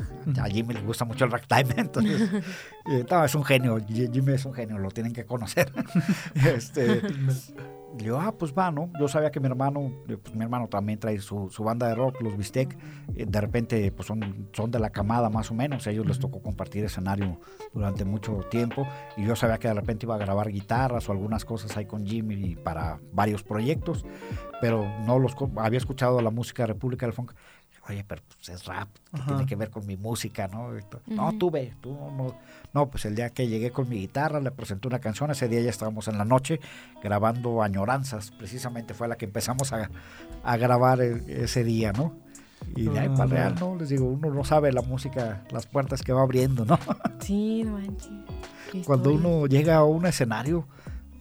A Jimmy le gusta mucho el ragtime, entonces eh, no, es un genio, Jimmy es un genio, lo tienen que conocer. este, le digo, ah, pues va, ¿no? Yo sabía que mi hermano, eh, pues mi hermano también trae su, su banda de rock, los Bistec. eh, De repente, pues son, son de la camada más o menos. A ellos les tocó compartir escenario durante mucho tiempo. Y yo sabía que de repente iba a grabar guitarras o algunas cosas ahí con Jimmy para varios proyectos. Pero no los había escuchado la música de República del Funk. Oye, pero pues es rap, ¿qué Ajá. tiene que ver con mi música, no? No, tú ve, tú no. No, pues el día que llegué con mi guitarra, le presenté una canción, ese día ya estábamos en la noche grabando Añoranzas, precisamente fue la que empezamos a, a grabar ese día, ¿no? Y de ahí Ah, para el real. ¿no? Les digo, uno no sabe la música, las puertas que va abriendo, ¿no? Sí, no manches. Cuando uno llega a un escenario,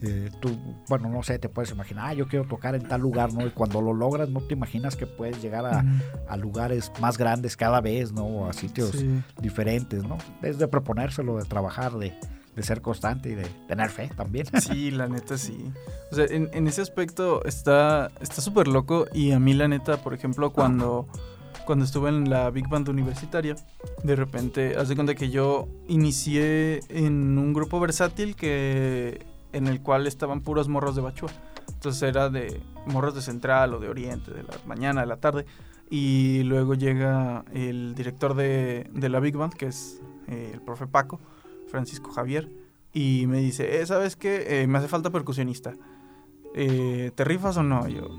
eh, tú, bueno, no sé, te puedes imaginar, ah, yo quiero tocar en tal lugar, ¿no? Y cuando lo logras, no te imaginas que puedes llegar a, a lugares más grandes cada vez, ¿no? O a sitios Sí. diferentes, ¿no? Es de proponérselo, de trabajar, de, de ser constante y de tener fe también. Sí, la neta sí. O sea, en, en ese aspecto está está súper loco y a mí la neta, por ejemplo, cuando, cuando estuve en la Big Band universitaria, de repente, haz de cuenta que yo inicié en un grupo versátil que en el cual estaban puros morros de Bachua. Entonces era de morros de Central o de Oriente, de la mañana, de la tarde. Y luego llega el director de, de la Big Band, que es eh, el profe Paco, Francisco Javier, y me dice, eh, ¿sabes qué? Eh, me hace falta percusionista. Eh, ¿Te rifas o no? Yo,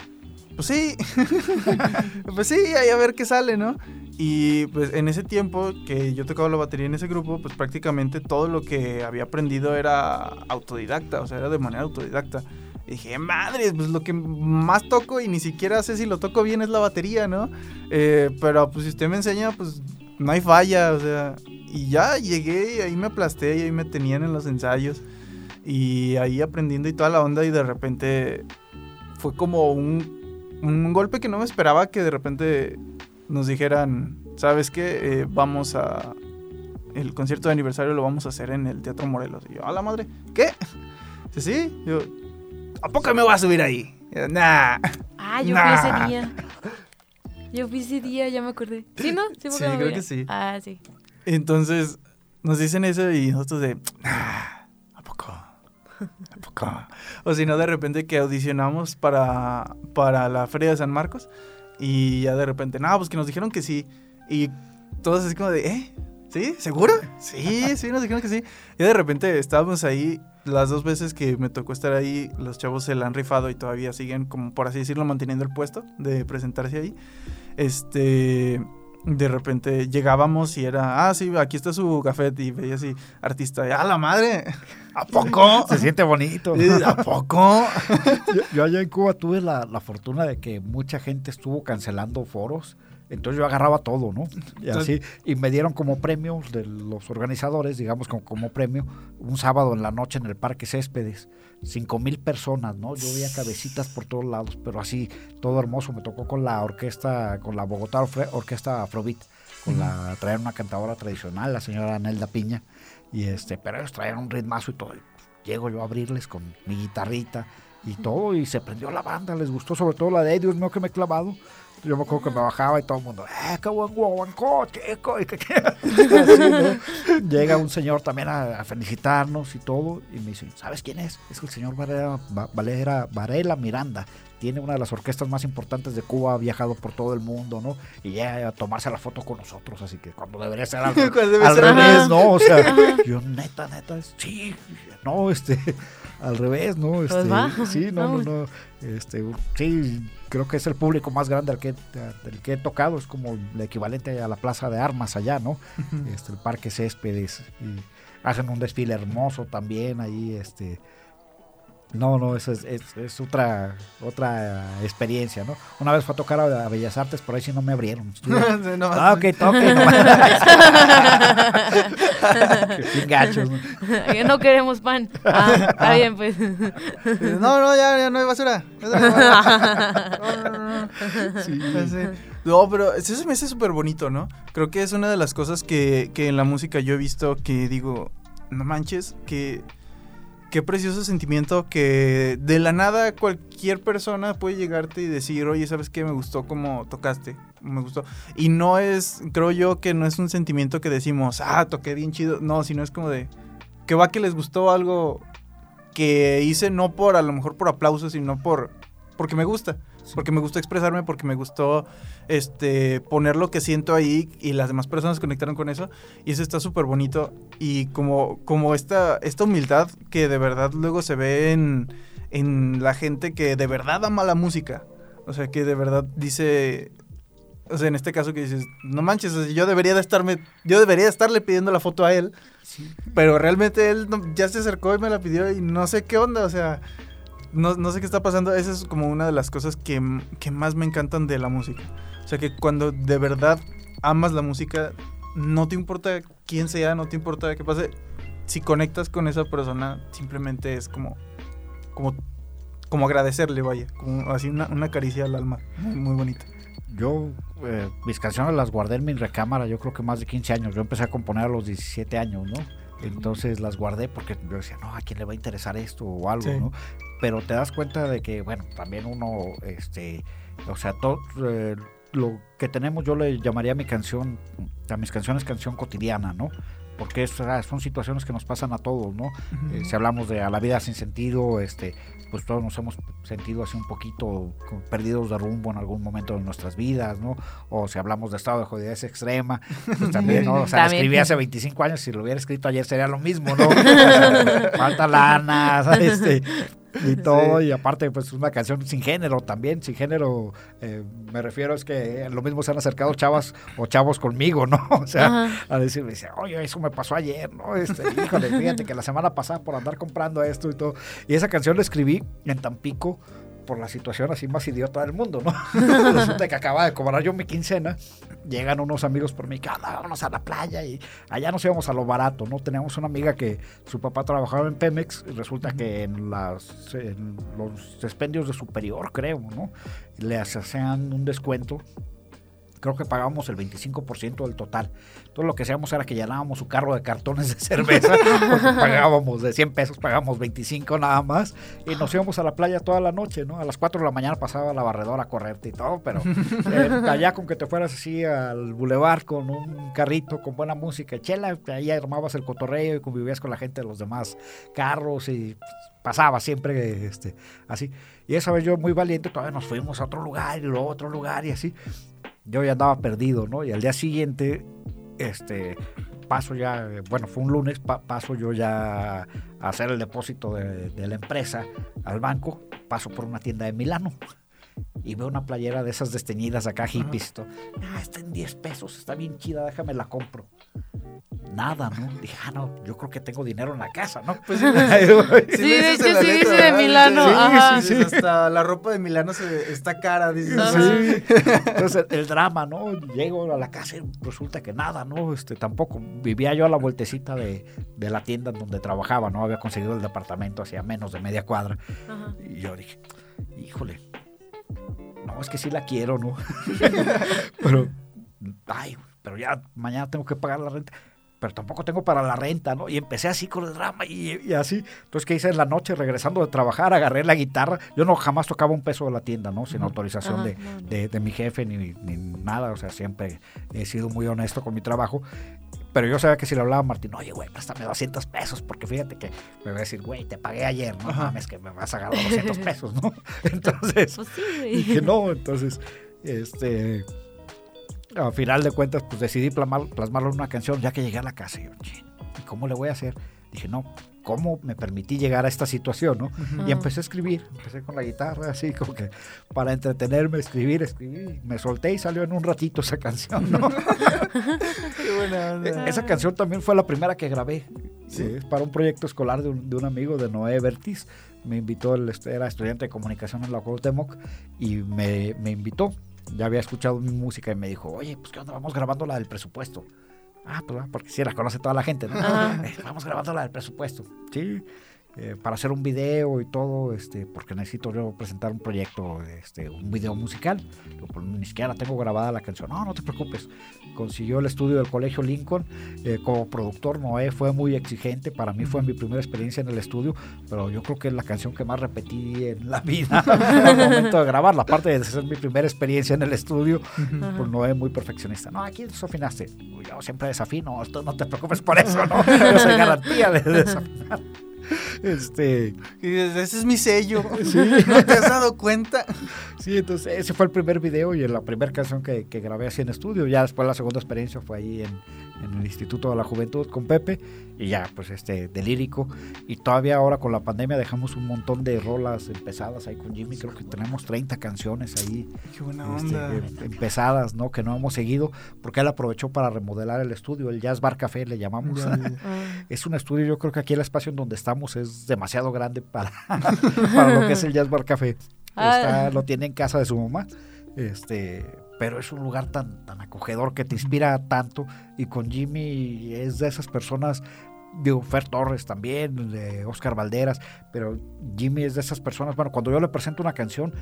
pues sí, pues sí, ahí a ver qué sale, ¿no? Y pues en ese tiempo que yo tocaba la batería en ese grupo, pues prácticamente todo lo que había aprendido era autodidacta, o sea, era de manera autodidacta. Y dije, madre, pues lo que más toco y ni siquiera sé si lo toco bien es la batería, ¿no? Eh, pero pues si usted me enseña, pues no hay falla, o sea. Y ya llegué y ahí me aplasté y ahí me tenían en los ensayos. Y ahí aprendiendo y toda la onda y de repente fue como un, un golpe que no me esperaba que de repente nos dijeran, ¿sabes qué? Eh, vamos a... El concierto de aniversario lo vamos a hacer en el Teatro Morelos. Y yo, a la madre, ¿qué? Sí, sí. Yo, ¿a poco me voy a subir ahí? Yo, Nah. Ah, yo Nah. fui ese día. Yo fui ese día, ya me acordé. ¿Sí, no? Sí, Sí, creo que sí. Ah, sí. Entonces nos dicen eso y nosotros de, "Ah, ¿a poco? ¿A poco? O si no, de repente que audicionamos para, para la Feria de San Marcos y ya de repente, no, pues que nos dijeron que sí. Y todos así como de, ¿eh? ¿Sí? ¿Seguro? Sí, sí, nos dijeron que sí. Y de repente estábamos ahí, las dos veces que me tocó estar ahí, los chavos se la han rifado y todavía siguen, como por así decirlo, manteniendo el puesto de presentarse ahí. Este de repente llegábamos y era, ah, sí, aquí está su café y veía así, artista, ¡ah, la madre! ¿A poco? Se siente bonito. ¿A poco? Yo, yo allá en Cuba tuve la, la fortuna de que mucha gente estuvo cancelando foros. Entonces yo agarraba todo, ¿no? Y así, y me dieron como premio de los organizadores, digamos como, como premio, un sábado en la noche en el Parque Céspedes, cinco mil personas, ¿no? Yo veía cabecitas por todos lados, pero así, todo hermoso. Me tocó con la orquesta, con la Bogotá Orfe- Orquesta Afrobeat, con la, traían una cantadora tradicional, la señora Nelda Piña, y este, pero ellos traían un ritmazo y todo. Llego yo a abrirles con mi guitarrita y todo, y se prendió la banda, les gustó sobre todo la de "Ay, Dios mío que me he clavado. Yo me acuerdo que me bajaba y todo el mundo, ¡eh, qué buen guaguancó, chico! y que- que- así, ¿no? Llega un señor también a, a felicitarnos y todo, y me dice, ¿sabes quién es? Es el señor Varela, Va- Valera- Varela Miranda. Tiene una de las orquestas más importantes de Cuba, ha viajado por todo el mundo, ¿no? Y llega a tomarse la foto con nosotros, así que cuando debería ser al, al ser- revés. ¿no? O sea, yo neta, neta, sí, no, este, al revés, ¿no? Este, va. Sí, no, no, no, este, sí, creo que es el público más grande al que, del que he tocado, es como el equivalente a la Plaza de Armas allá, ¿no? Este, el Parque Céspedes, y hacen un desfile hermoso también ahí, este, no, no, eso es, es- es otra, otra experiencia, ¿no? Una vez fue a tocar a, a Bellas Artes, por ahí sí no me abrieron. No, ah, ok, toque. Bien gachos, ¿no? Que no queremos pan. Ah, está bien, pues. No, no, ya, ya no hay basura. No, no, no. Sí. Pero eso se me hace súper bonito, ¿no? Creo que es una de las cosas que, que en la música yo he visto que digo, no manches, que qué precioso sentimiento que de la nada cualquier persona puede llegarte y decir, oye, ¿sabes qué? Me gustó cómo tocaste, me gustó. Y no es, creo yo que no es un sentimiento que decimos, ah, toqué bien chido. No, sino es como de, que va que les gustó algo que hice no por, a lo mejor por aplausos, sino por, porque me gusta. Porque me gustó expresarme, porque me gustó este, poner lo que siento ahí y las demás personas conectaron con eso. Y eso está súper bonito. Y como, como esta, esta humildad que de verdad luego se ve en, en la gente que de verdad ama la música. O sea, que de verdad dice... O sea, en este caso que dices, no manches, yo debería de estarme, yo debería de estarle pidiendo la foto a él, pero realmente él no- ya se acercó y me la pidió y no sé qué onda, o sea, no, no sé qué está pasando. Esa es como una de las cosas que, que más me encantan de la música. O sea, que cuando de verdad amas la música, no te importa quién sea, no te importa qué pase. si conectas con esa persona, simplemente es como, como, como agradecerle, vaya, como así una, una caricia al alma, muy, muy bonita. Yo, eh, mis canciones las guardé en mi recámara, yo creo que más de 15 años. Yo empecé a componer a los 17 años, ¿no? Entonces las guardé porque yo decía, no, ¿a quién le va a interesar esto o algo, Sí. no? Pero te das cuenta de que, bueno, también uno, este, o sea, todo eh, lo que tenemos, yo le llamaría a mi canción, a mis canciones canción cotidiana, ¿no? Porque es, ah, son situaciones que nos pasan a todos, ¿no? Eh, si hablamos de a la vida sin sentido, este, pues todos nos hemos sentido así un poquito perdidos de rumbo en algún momento de nuestras vidas, ¿no? O si hablamos de estado de jodidez extrema, pues también, ¿no? O sea, También. escribí hace 25 años, si lo hubiera escrito ayer sería lo mismo, ¿no? Falta lana, este, y todo, y aparte, pues una canción sin género también, sin género, eh, me refiero es que lo mismo se han acercado chavas o chavos conmigo, ¿no? O sea, Ajá. a decirme, dice, oye, eso me pasó ayer, ¿no? Este, híjole, fíjate que la semana pasada por andar comprando esto y todo. Y esa canción la escribí en Tampico por la situación así más idiota del mundo, ¿no? Resulta que acaba de cobrar yo mi quincena, llegan unos amigos por mí, que "Anda, vámonos a la playa y allá nos íbamos a lo barato, ¿no? Teníamos una amiga que su papá trabajaba en Pemex y resulta que en, las, en los expendios de superior, creo, ¿no? Le hacían un descuento creo que pagábamos el 25% del total. Todo lo que hacíamos era que llenábamos su carro de cartones de cerveza, porque pagábamos de 100 pesos, pagábamos 25 nada más, y nos íbamos a la playa toda la noche, ¿no? A las 4 de la mañana pasaba la barredora a correrte y todo, pero eh, allá con que te fueras así al bulevar con un carrito con buena música, chela, ahí armabas el cotorreo y convivías con la gente de los demás carros y pasaba siempre este, así. Y esa vez yo muy valiente, todavía nos fuimos a otro lugar y luego a otro lugar y así yo ya andaba perdido, ¿no? Y al día siguiente, este, paso ya, bueno, fue un lunes, pa- paso yo ya a hacer el depósito de, de la empresa al banco, paso por una tienda de Milano y veo una playera de esas desteñidas acá hippies. Ah, está en 10 pesos, está bien chida, déjame la compro. Nada, ¿no? Dije, ah, no, yo creo que tengo dinero en la casa, ¿no? Pues. Sí, de hecho sí letra, dice de. Milano, Sí, ajá. sí, sí, Hasta la ropa de Milano se, está cara. Sí. Entonces el drama, ¿no? Llego a la casa y resulta que nada, ¿no? Este, tampoco. Vivía yo a la vueltecita de, de la tienda en donde trabajaba, ¿no? Había conseguido el departamento hacia menos de media cuadra. Ajá. Y yo dije, híjole, no, es que sí la quiero, ¿no? pero, ay, pero ya mañana tengo que pagar la renta. Pero tampoco tengo para la renta, ¿no? Y empecé así con el drama y, y así. Entonces, ¿qué hice en la noche? Regresando de trabajar, agarré la guitarra. Yo no jamás tocaba un peso de la tienda, ¿no? Sin autorización Ajá, de, no, no. de- de mi jefe ni, ni nada. O sea, siempre he sido muy honesto con mi trabajo. Pero yo sabía que si le hablaba a Martín, oye, güey, préstame 200 pesos, porque fíjate que me va a decir, güey, te pagué ayer, no Ajá. mames, que me vas a agarrar 200 pesos, ¿no? Entonces, Pues sí, güey. dije, no, entonces, este, a final de cuentas, pues decidí plasmar- plasmarlo en una canción, ya que llegué a la casa. Y yo, "Chin, ¿y cómo le voy a hacer? Dije, no, ¿cómo me permití llegar a esta situación, no? Y empecé a escribir, empecé con la guitarra, así como que para entretenerme, escribir, escribir. Me solté y salió en un ratito esa canción, ¿no? Qué buena. E- Esa canción también fue la primera que grabé. Sí. Eh, para un proyecto escolar de un, de un amigo de Noé Vertis. Me invitó, él este, era estudiante de comunicación en la Cuauhtémoc y me, me invitó. Ya había escuchado mi música y me dijo, oye, pues qué onda, vamos grabando la del presupuesto. Ah, pues porque sí, la conoce toda la gente, ¿no? Eh, vamos grabando la del presupuesto. Sí, eh, para hacer un video y todo, este, porque necesito yo presentar un proyecto, este, un video musical. Ni siquiera tengo grabada la canción. No, no te preocupes. Consiguió el estudio del Colegio Lincoln. eh, como productor, Noé fue muy exigente. Para mí fue mi primera experiencia en el estudio, pero yo creo que es la canción que más repetí en la vida al momento de grabarla. Aparte de ser mi primera experiencia en el estudio, pues Noé muy perfeccionista. No, aquí desafinaste. Yo siempre desafino, no te preocupes por eso, ¿no? Yo soy garantía de desafinar. Este, Y ese es mi sello. ¿No te has dado cuenta? sí, entonces ese fue el primer video y la primera canción que, que grabé así en estudio. Ya después la segunda experiencia fue ahí en, en el Instituto de la Juventud con Pepe y ya, pues este, de lírico. Y todavía ahora con la pandemia dejamos un montón de rolas empezadas ahí con Jimmy. Creo que tenemos 30 canciones ahí Qué buena este, onda. em- empezadas, ¿no? Que no hemos seguido porque él aprovechó para remodelar el estudio, el Jazz Bar Café le llamamos. Es un estudio, yo creo que aquí el espacio en donde estamos es demasiado grande para, para lo que es el Jazz Bar Café. Ah. Está- lo tiene en casa de su mamá. Este, pero es un lugar tan, tan acogedor que te inspira tanto. Y con Jimmy es de esas personas digo, Fer Torres también, de Oscar Valderas, pero Jimmy es de esas personas, bueno, cuando yo le presento una canción,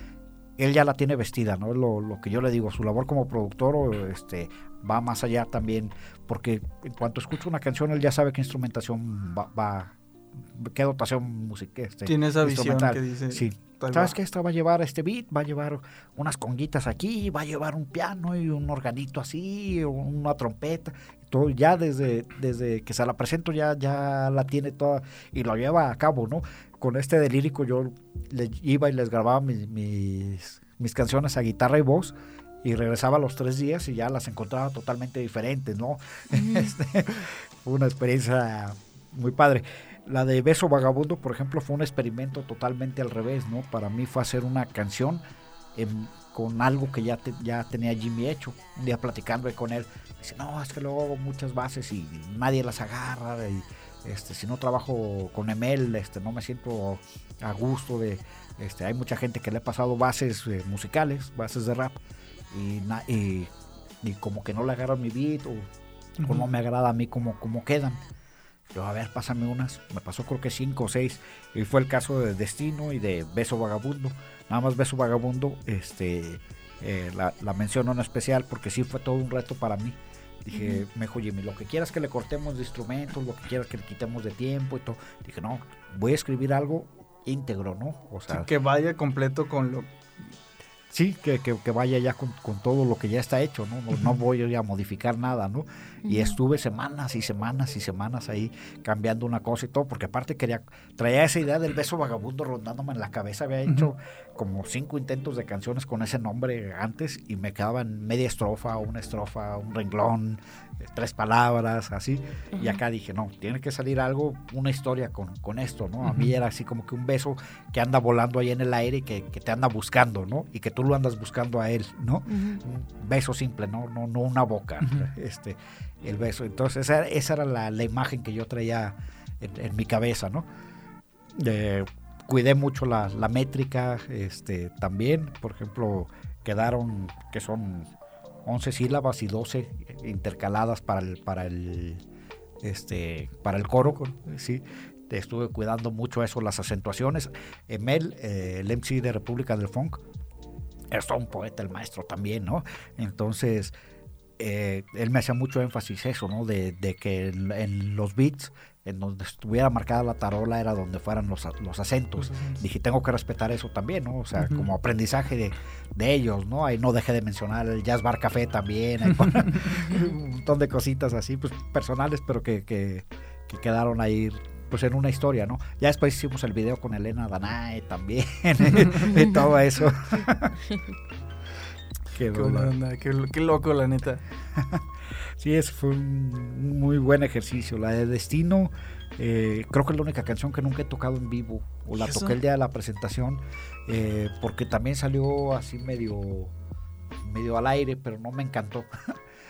él ya la tiene vestida, ¿no? Lo, lo, que yo le digo, su labor como productor este, va más allá también, porque en cuanto escucha una canción, él ya sabe qué instrumentación va, va qué dotación musical. Este, tiene esa visión que dice. Sí. ¿Sabes qué? Esta va a llevar este beat, va a llevar unas conguitas aquí, va a llevar un piano y un organito así, una trompeta. Todo, ya desde, desde que se la presento ya, ya la tiene toda y lo lleva a cabo, ¿no? Con este de lírico yo le iba y les grababa mis, mis, mis canciones a guitarra y voz y regresaba a los tres días y ya las encontraba totalmente diferentes, ¿no? Este, fue una experiencia muy padre. La de Beso Vagabundo, por ejemplo, fue un experimento totalmente al revés, ¿no? Para mí fue hacer una canción con algo que ya, ya tenía Jimmy hecho. Un día platicando con él, dice, no, es que luego hago muchas bases y nadie las agarra y este, si no trabajo con Emel, este, no me siento a gusto de, este, hay mucha gente que le ha pasado bases eh, musicales, bases de rap y, y, como que no le agarran mi beat o, no me agrada a mí como, como quedan. Yo, a ver, pásame unas. Me pasó creo que cinco o seis. Y fue el caso de Destino y de Beso Vagabundo. Nada más Beso Vagabundo, este, eh, la, la, menciono en especial porque sí fue todo un reto para mí. Dije, me dijo Jimmy, lo que quieras que le cortemos de instrumentos, lo que quieras que le quitemos de tiempo y todo. Dije, no, voy a escribir algo íntegro, ¿no? O sea, que vaya completo con lo Sí, que, que, vaya ya con, todo lo que ya está hecho, ¿no? No, voy a modificar nada, ¿no? Y estuve semanas y semanas y semanas ahí cambiando una cosa y todo, porque aparte quería, traía esa idea del beso vagabundo rondándome en la cabeza, había hecho como cinco intentos de canciones con ese nombre antes y me quedaban media estrofa, una estrofa, un renglón, eh, tres palabras, así. Y acá dije, no, tiene que salir algo, una historia con, con esto, ¿no? A mí era así como que un beso que anda volando ahí en el aire y que, que te anda buscando, ¿no? Y que tú lo andas buscando a él, ¿no? Un beso simple, ¿no? No, no una boca, este, el beso. Entonces esa, esa era la, la, imagen que yo traía en, mi cabeza, ¿no? cuidé mucho la, la, métrica, este, también, por ejemplo, quedaron, que son 11 sílabas y 12 intercaladas para el, para el, este, para el coro, sí. Estuve cuidando mucho eso, las acentuaciones. Emel, eh, el MC de República del Funk, es un poeta, el maestro también, ¿no? Entonces, eh, él me hacía mucho énfasis eso, ¿no? De, que en, los beats, en donde estuviera marcada la tarola, era donde fueran los, los, acentos. Dije, tengo que respetar eso también, ¿no? O sea, como aprendizaje de, de, ellos, ¿no? Ahí no dejé de mencionar el Jazz Bar Café también, hay un montón de cositas así, pues personales, pero que, que, que quedaron ahí pues en una historia, ¿no? Ya después hicimos el video con Elena Danae también y todo eso. qué, qué, loco, la neta. sí, ese fue un muy buen ejercicio. La de Destino, eh, creo que es la única canción que nunca he tocado en vivo, o la toqué el día de la presentación, eh, porque también salió así medio, medio al aire, pero no me encantó.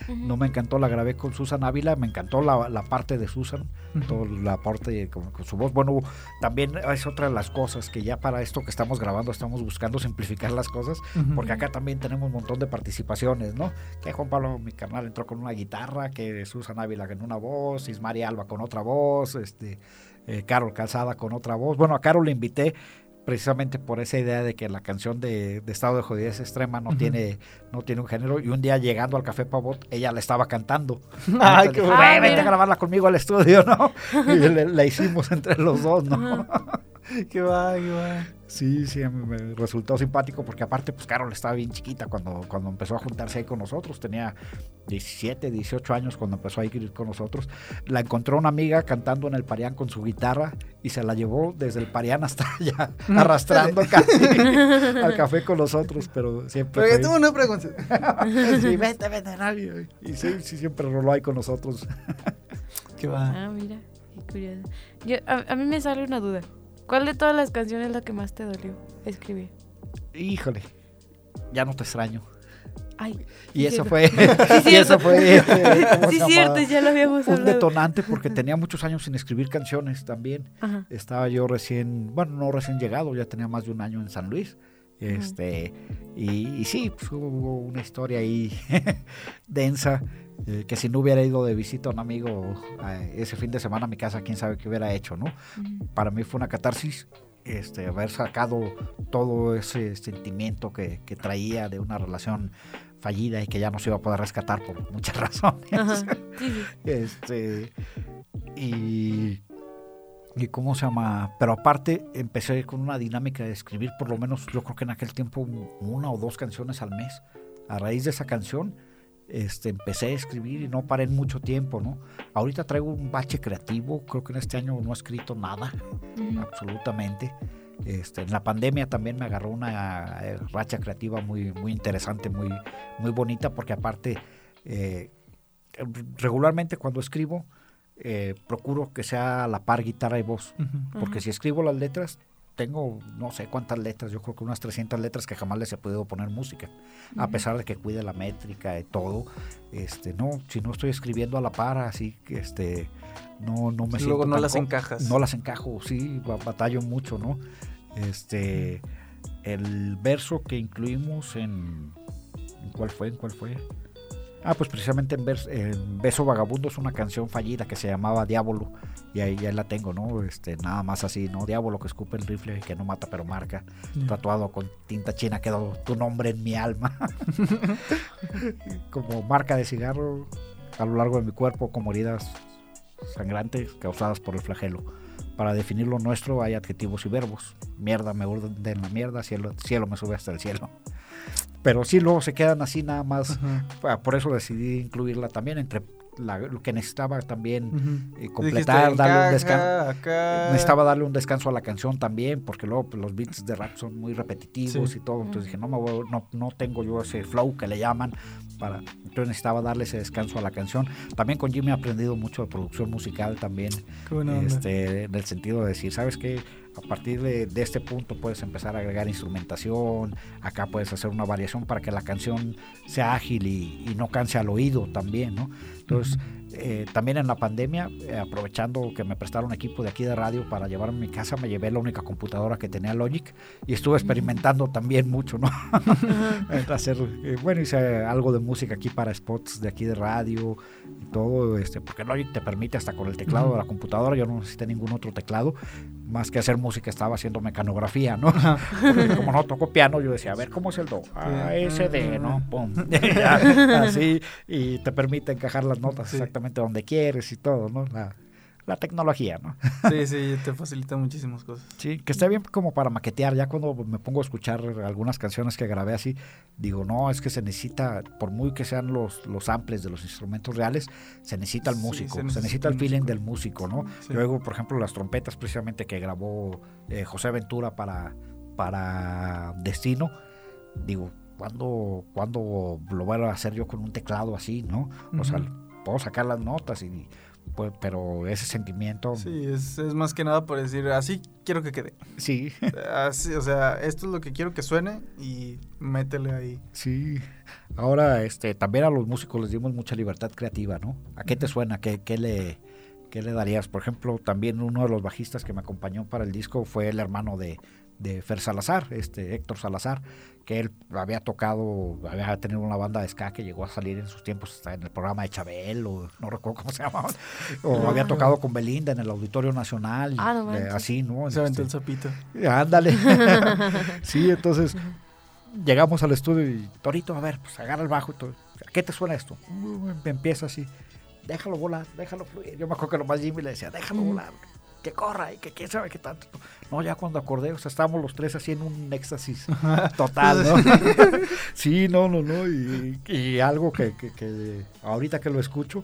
No me encantó, la grabé con Susan Ávila, me encantó la, la parte de Susan, todo la parte con, con, su voz. Bueno, también es otra de las cosas que ya para esto que estamos grabando estamos buscando simplificar las cosas, porque acá también tenemos un montón de participaciones, ¿no? Que Juan Pablo, mi carnal, entró con una guitarra, que Susan Ávila con una voz, Ismaria Alba con otra voz, este... Eh, Carol Calzada con otra voz. Bueno, a Carol le invité precisamente por esa idea de que la canción de, Estado de Jodidez Extrema no, tiene, no tiene un género. Y un día llegando al Café Pavot, ella la estaba cantando. ¡Ay, qué bueno! Vente a grabarla conmigo al estudio, ¿no? Y le, la hicimos entre los dos, ¿no? qué va, qué va. Sí, sí, me resultó simpático porque aparte, pues Carol estaba bien chiquita cuando, cuando empezó a juntarse ahí con nosotros. Tenía 17, 18 años cuando empezó a ir con nosotros. La encontró una amiga cantando en el Parián con su guitarra y se la llevó desde el Parián hasta allá, arrastrando casi al café con nosotros, pero siempre... Pero yo tengo una pregunta. sí, vete, vete, nadie. Y sí, sí, siempre roló ahí con nosotros. qué va. Ah, mira, qué curioso. Yo, a mí me sale una duda. ¿Cuál de todas las canciones es la que más te dolió escribir? Híjole, ya no te extraño. Ay, y eso fue, y eso fue, este, sí, cierto, ya lo habíamos Un detonante porque tenía muchos años sin escribir canciones también. Estaba yo recién, bueno, no recién llegado, ya tenía más de un año en San Luis. Este, y, y sí, pues, hubo una historia ahí densa. Eh, que si no hubiera ido de visita a un amigo eh, ese fin de semana a mi casa, quién sabe qué hubiera hecho, ¿no? Para mí fue una catarsis este, haber sacado todo ese sentimiento que, que traía de una relación fallida y que ya no se iba a poder rescatar por muchas razones. Ajá. Este, y, y cómo se llama, pero aparte empecé con una dinámica de escribir por lo menos, yo creo que en aquel tiempo una o dos canciones al mes. A raíz de esa canción, este, empecé a escribir y no paré en mucho tiempo, ¿no? Ahorita traigo un bache creativo, creo que en este año no he escrito nada, absolutamente. Este, en la pandemia también me agarró una eh, racha creativa muy, muy interesante, muy, muy bonita, porque aparte, eh, regularmente cuando escribo, eh, procuro que sea a la par guitarra y voz, porque si escribo las letras, tengo no sé cuántas letras, yo creo que unas 300 letras que jamás les he podido poner música, a pesar de que cuide la métrica y todo, este, no, si no estoy escribiendo a la par, así que este, no, no me siento Luego no tan las encajas. no las encajo, sí, ba- batallo mucho, ¿no? Este, el verso que incluimos en, ¿en ¿cuál fue? ¿En cuál fue? Ah, pues precisamente en, vers- en Beso Vagabundo es una canción fallida que se llamaba Diablo y ahí ya la tengo, ¿no? Este, nada más así, ¿no? Diablo que escupe el rifle que no mata pero marca, tatuado con tinta china quedó tu nombre en mi alma, como marca de cigarro a lo largo de mi cuerpo como heridas sangrantes causadas por el flagelo. Para definir lo nuestro hay adjetivos y verbos. Mierda me hunde en la mierda, cielo, cielo me sube hasta el cielo. Pero sí, luego se quedan así nada más. Ajá. Ah, Por eso decidí incluirla también entre la- lo que necesitaba también eh, completar, Dijiste, darle un descanso. Necesitaba darle un descanso a la canción también, porque luego pues, los beats de rap son muy repetitivos Sí. y todo. Entonces dije, no, me voy- no, no tengo yo ese flow que le llaman. Para, entonces necesitaba darle ese descanso a la canción. También con Jimmy he aprendido mucho de producción musical también, este, en el sentido de decir, ¿sabes qué? A partir de, de este punto puedes empezar a agregar instrumentación, acá puedes hacer una variación para que la canción sea ágil y, y no canse al oído también, ¿no? Entonces, eh, también en la pandemia, eh, aprovechando que me prestaron equipo de aquí de radio para llevarme a mi casa, me llevé la única computadora que tenía Logic y estuve experimentando también mucho, ¿no? Hacer, eh, bueno, hice algo de música aquí para spots de aquí de radio y todo, este, porque Logic te permite hasta con el teclado de la computadora, yo no necesité ningún otro teclado, más que hacer música estaba haciendo mecanografía, ¿no? Porque como no toco piano, yo decía, a ver, ¿cómo es el do? Ah, ese D, ¿no? Pum. Ya, así, y te permite encajar las notas exactamente donde quieres y todo, ¿no? La, la tecnología, ¿no? Sí, sí, te facilita muchísimas cosas. Sí, que está bien como para maquetear. Ya cuando me pongo a escuchar algunas canciones que grabé así, digo, no, es que se necesita, por muy que sean los, los samples de los instrumentos reales, se necesita el músico, se se, necesita necesita el el feeling músico. del músico, ¿no? Sí. Luego, por ejemplo, las trompetas precisamente que grabó eh, José Ventura para, para Destino, digo, ¿cuándo, ¿cuándo lo voy a hacer yo con un teclado así, no? O sea, puedo sacar las notas y... pues, pero ese sentimiento, Sí, es, es más que nada por decir, así quiero que quede. sí, Así, o sea, esto es lo que quiero que suene y métele ahí. Sí. Ahora, este, también a los músicos les dimos mucha libertad creativa, ¿no? ¿A qué te suena? ¿Qué, qué le, qué le darías? Por ejemplo, también uno de los bajistas que me acompañó para el disco fue el hermano de, de Fer Salazar, este Héctor Salazar, que él había tocado, había tenido una banda de ska que llegó a salir en sus tiempos en el programa de Chabel, o no recuerdo cómo se llamaba, o había tocado con Belinda en el Auditorio Nacional, Ah, no eh, así, ¿no? Se aventó el Este, sapito. Ándale. sí, entonces llegamos al estudio y Torito, a ver, pues agarra el bajo y todo. ¿A qué te suena esto? Uh, Empieza así. Déjalo volar, déjalo fluir. Yo me acuerdo que lo más Jimmy le decía, déjalo volar, que corra y que quién sabe qué tanto. No, ya cuando acordé, o sea, estábamos los tres así en un éxtasis total, ¿no? sí, no, no, no. Y, y algo que, que, que ahorita que lo escucho,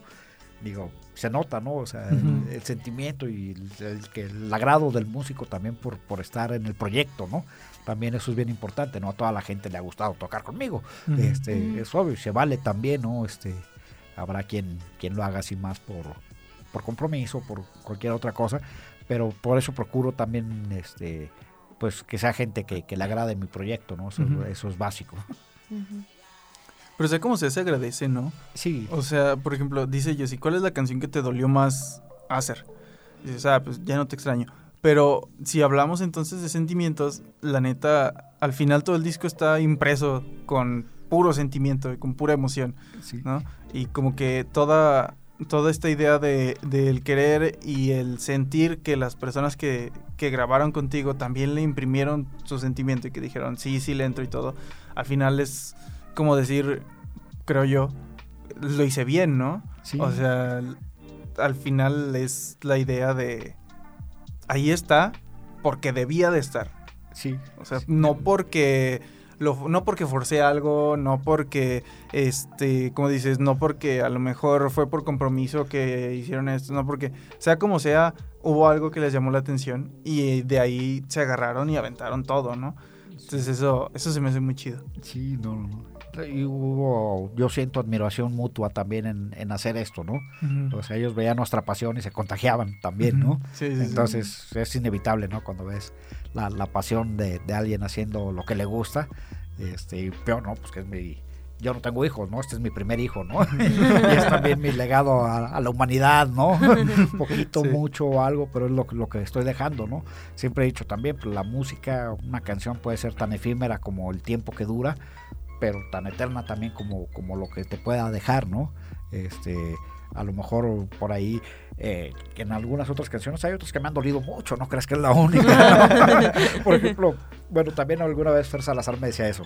digo, se nota, ¿no? O sea, el- sentimiento y el, el que el agrado del músico también por, por estar en el proyecto, ¿no? También eso es bien importante, ¿no? A toda la gente le ha gustado tocar conmigo. Este, es obvio, se vale también, ¿no? Este, habrá quien, quien lo haga así más por, por compromiso, por cualquier otra cosa, pero por eso procuro también, este, pues que sea gente que, que le agrade mi proyecto, ¿no? Eso, es básico. Pero como sea, se agradece, ¿no? Sí, O sea, por ejemplo, dice Jessy, ¿cuál es la canción que te dolió más hacer? Dices, ah, pues ya no te extraño. Pero si hablamos entonces de sentimientos, la neta, al final todo el disco está impreso con puro sentimiento y con pura emoción, Sí. ¿no? Y como que toda, toda esta idea de, del querer y el sentir que las personas que, que grabaron contigo también le imprimieron su sentimiento y que dijeron, sí, sí, le entro y todo, al final es como decir, creo yo, lo hice bien, ¿no? Sí. O sea, al- al final es la idea de, ahí está, porque debía de estar. sí. O sea, no porque lo, no porque forcé algo, no porque este, como dices, no porque a lo mejor fue por compromiso que hicieron esto, no porque sea como sea, hubo algo que les llamó la atención y de ahí se agarraron y aventaron todo, ¿no? Entonces eso eso se me hace muy chido. Sí, no, no, no. Y hubo, yo siento admiración mutua también en, en hacer esto, ¿no? O sea, ellos veían nuestra pasión y se contagiaban también, ¿no? Sí, sí, sí. Entonces es inevitable, ¿no? Cuando ves la, la pasión de, de alguien haciendo lo que le gusta, este, y peor, ¿no? Pues que es mi... Yo no tengo hijos, ¿no? Este es mi primer hijo, ¿no? y es también mi legado a, a la humanidad, ¿no? Un poquito, mucho o algo, pero es lo, que- lo que estoy dejando, ¿no? Siempre he dicho también, pues la música, una canción puede ser tan efímera como el tiempo que dura, pero tan eterna también como, como lo que te pueda dejar, ¿no? Este, a lo mejor por ahí, eh, en algunas otras canciones hay otras que me han dolido mucho, no crees que es la única. por ejemplo, bueno, también alguna vez Fer Salazar me decía eso.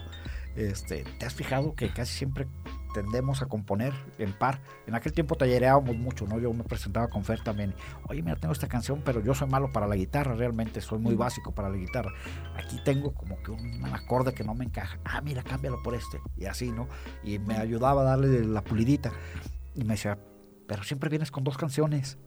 Este, ¿Te has fijado que casi siempre tendemos a componer en par? En aquel tiempo tallereábamos mucho, ¿no? Yo me presentaba con Fer también. Oye, mira, tengo esta canción, pero yo soy malo para la guitarra, realmente soy muy básico para la guitarra. Aquí tengo como que un acorde que no me encaja. Ah, mira, cámbialo por este. Y así, ¿no? Y me ayudaba a darle la pulidita. Y me decía, pero siempre vienes con dos canciones.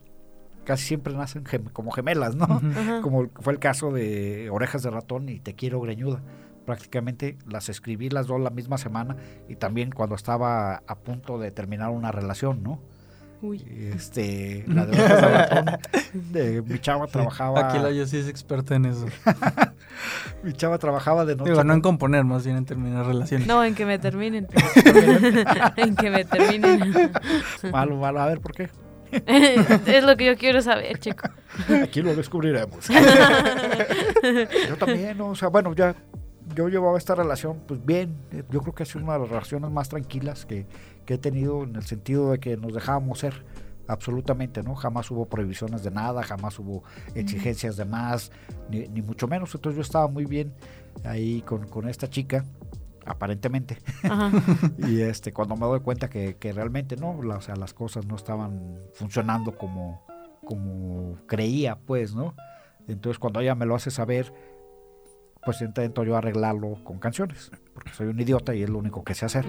Casi siempre nacen gem- como gemelas, ¿no? Ujú. Ajá. Como fue el caso de Orejas de Ratón y Te Quiero Greñuda. Prácticamente las escribí las dos la misma semana y también cuando estaba a punto de terminar una relación, ¿no? Uy. Este, la de de mi chava trabajaba, Aquí la yo sí es experta en eso. mi chava trabajaba de noche. Digo, no en componer, más bien en terminar relaciones. No, en que me terminen. en que me terminen. Malo, malo, a ver por qué. es lo que yo quiero saber, chico. Aquí lo descubriremos. yo también, o sea, bueno, ya yo llevaba esta relación, pues bien, yo creo que ha sido una de las relaciones más tranquilas que, que he tenido en el sentido de que nos dejábamos ser, absolutamente, ¿no? Jamás hubo prohibiciones de nada, jamás hubo exigencias de más, ni, ni mucho menos, entonces yo estaba muy bien ahí con, con esta chica, aparentemente. Ajá. Y este, cuando me doy cuenta que, que realmente no, la- o sea, las cosas no estaban funcionando como, como creía, pues, ¿no? Entonces cuando ella me lo hace saber, pues intento yo arreglarlo con canciones, porque soy un idiota y es lo único que sé hacer.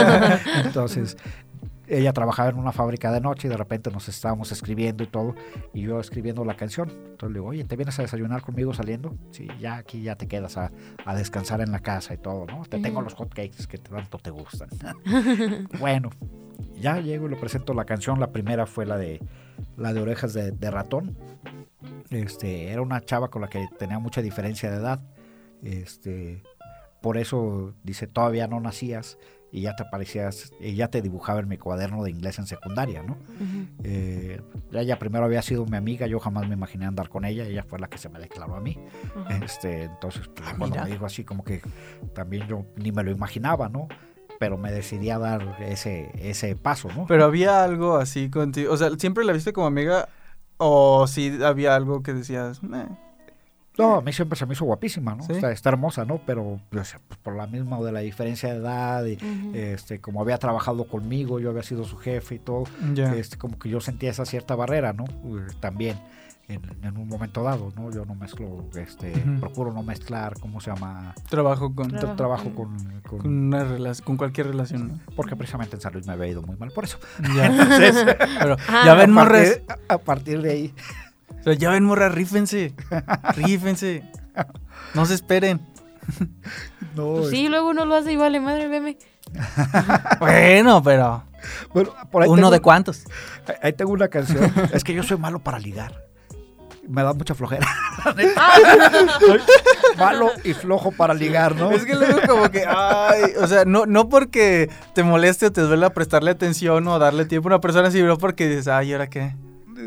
Entonces, ella trabajaba en una fábrica de noche y de repente nos estábamos escribiendo y todo, y yo escribiendo la canción. Entonces le digo, oye, ¿te vienes a desayunar conmigo saliendo? Sí, ya aquí ya te quedas a, a descansar en la casa y todo, ¿no? Te tengo los hotcakes que tanto te gustan. bueno, ya llego y le presento la canción. La primera fue la de la de orejas de, de ratón. Este, era una chava con la que tenía mucha diferencia de edad. Este, por eso dice, todavía no nacías y ya te parecías, y ya te dibujaba en mi cuaderno de inglés en secundaria, ¿no? Eh, ella primero había sido mi amiga, yo jamás me imaginé andar con ella, ella fue la que se me declaró a mí. Este, entonces, pues, Ah, cuando mira. me dijo así, como que también yo ni me lo imaginaba, ¿no? Pero me decidí a dar ese, ese paso, ¿no? Pero había algo así contigo. O sea, ¿siempre la viste como amiga? ¿O sí había algo que decías? "Meh"? No, a mí siempre se me hizo guapísima, ¿no? ¿Sí? Está, está hermosa, ¿no? Pero pues, pues, por la misma de la diferencia de edad, y, este, como había trabajado conmigo, yo había sido su jefe y todo, este, como que yo sentía esa cierta barrera, ¿no? También en, en un momento dado, ¿no? Yo no mezclo, este, procuro no mezclar, ¿cómo se llama? Trabajo con, Trabajo Tra- trabajo con- con, una relación, con cualquier relación. ¿no? porque precisamente en San Luis me había ido muy mal por eso. Ya. Entonces, pero Ah. ya ven, a, morras. partir, a partir de ahí, O sea, ya ven, morras, rífense. Rífense. No se esperen. no, Pues sí, luego uno lo hace y vale, madre, veme. Bueno, pero. bueno, por ahí ¿Uno tengo- de cuántos? Ahí- tengo una canción. es que yo soy malo para ligar. Me da mucha flojera. Malo y flojo para ligar, ¿no? Es que luego como que, ay, o sea, no, no porque te moleste o te duela prestarle atención o darle tiempo a una persona, sino porque dices, ay, ¿y ahora qué?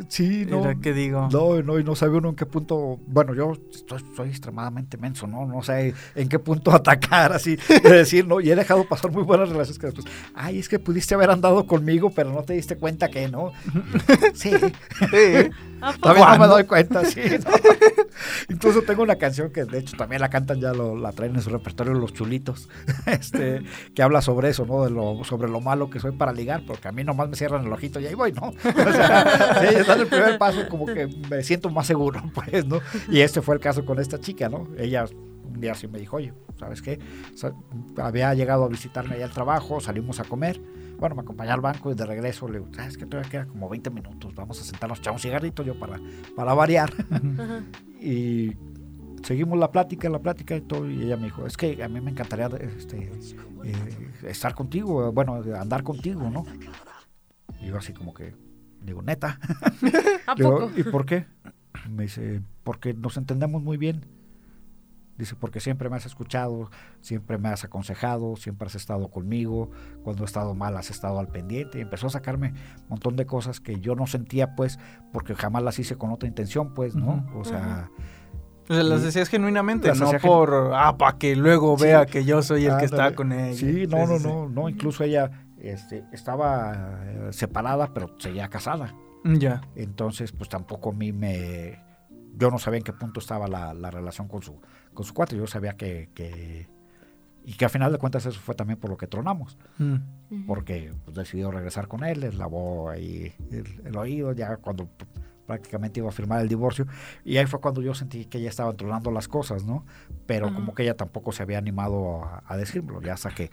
Sí, no. Mira, ¿qué digo? No, no, y no sabe uno en qué punto. Bueno, yo estoy, soy extremadamente menso, ¿no? No sé en qué punto atacar, así, de decir, ¿no? Y he dejado pasar muy buenas relaciones que después, ay, es que pudiste haber andado conmigo, pero no te diste cuenta que no. sí. Sí. ¿A poco? Todavía no me doy cuenta, sí. ¿no? Incluso tengo una canción que de hecho también la cantan, ya lo- la traen en su repertorio los chulitos, este, que habla sobre eso, ¿no? De lo, sobre lo malo que soy para ligar, porque a mí nomás me cierran el ojito y ahí voy, ¿no? O sea, sí, dando el primer paso como que me siento más seguro, pues, ¿no? Y este fue el caso con esta chica, ¿no? Ella un día sí me dijo, oye, ¿sabes qué? Había llegado a visitarme allá al trabajo, salimos a comer. Bueno, me acompañé al banco y de regreso le digo, ¿sabes qué? Todavía queda como 20 minutos, vamos a sentarnos, echar un cigarrito yo para, para variar. Ajá. y seguimos la plática, la plática y todo. Y ella me dijo, es que a mí me encantaría este, eh, estar contigo, bueno, andar contigo, ¿no? Y yo así como que, digo, neta. ¿A Digo, poco? ¿y por qué? Me dice, porque nos entendemos muy bien. Dice, porque siempre me has escuchado, siempre me has aconsejado, siempre has estado conmigo, cuando he estado mal has estado al pendiente. Y empezó a sacarme un montón de cosas que yo no sentía, pues, porque jamás las hice con otra intención, pues, ¿no? O sea, O sea, las decías genuinamente, Las no gen- por, ah, para que luego Sí. vea que yo soy el que está con ella. Sí, no, no, no, no, incluso ella este, estaba eh, separada, pero seguía casada. Mm, Ya. Entonces, pues tampoco a mí me... Yo no sabía en qué punto estaba la, la relación con su, con su cuate. Yo sabía que, que... Y que al final de cuentas eso fue también por lo que tronamos. Mm. Porque pues, decidió regresar con él, le lavó ahí el, el oído, ya cuando prácticamente iba a firmar el divorcio. Y ahí fue cuando yo sentí que ella estaba tronando las cosas, ¿no? Pero como que ella tampoco se había animado a, a decirlo. Ya hasta que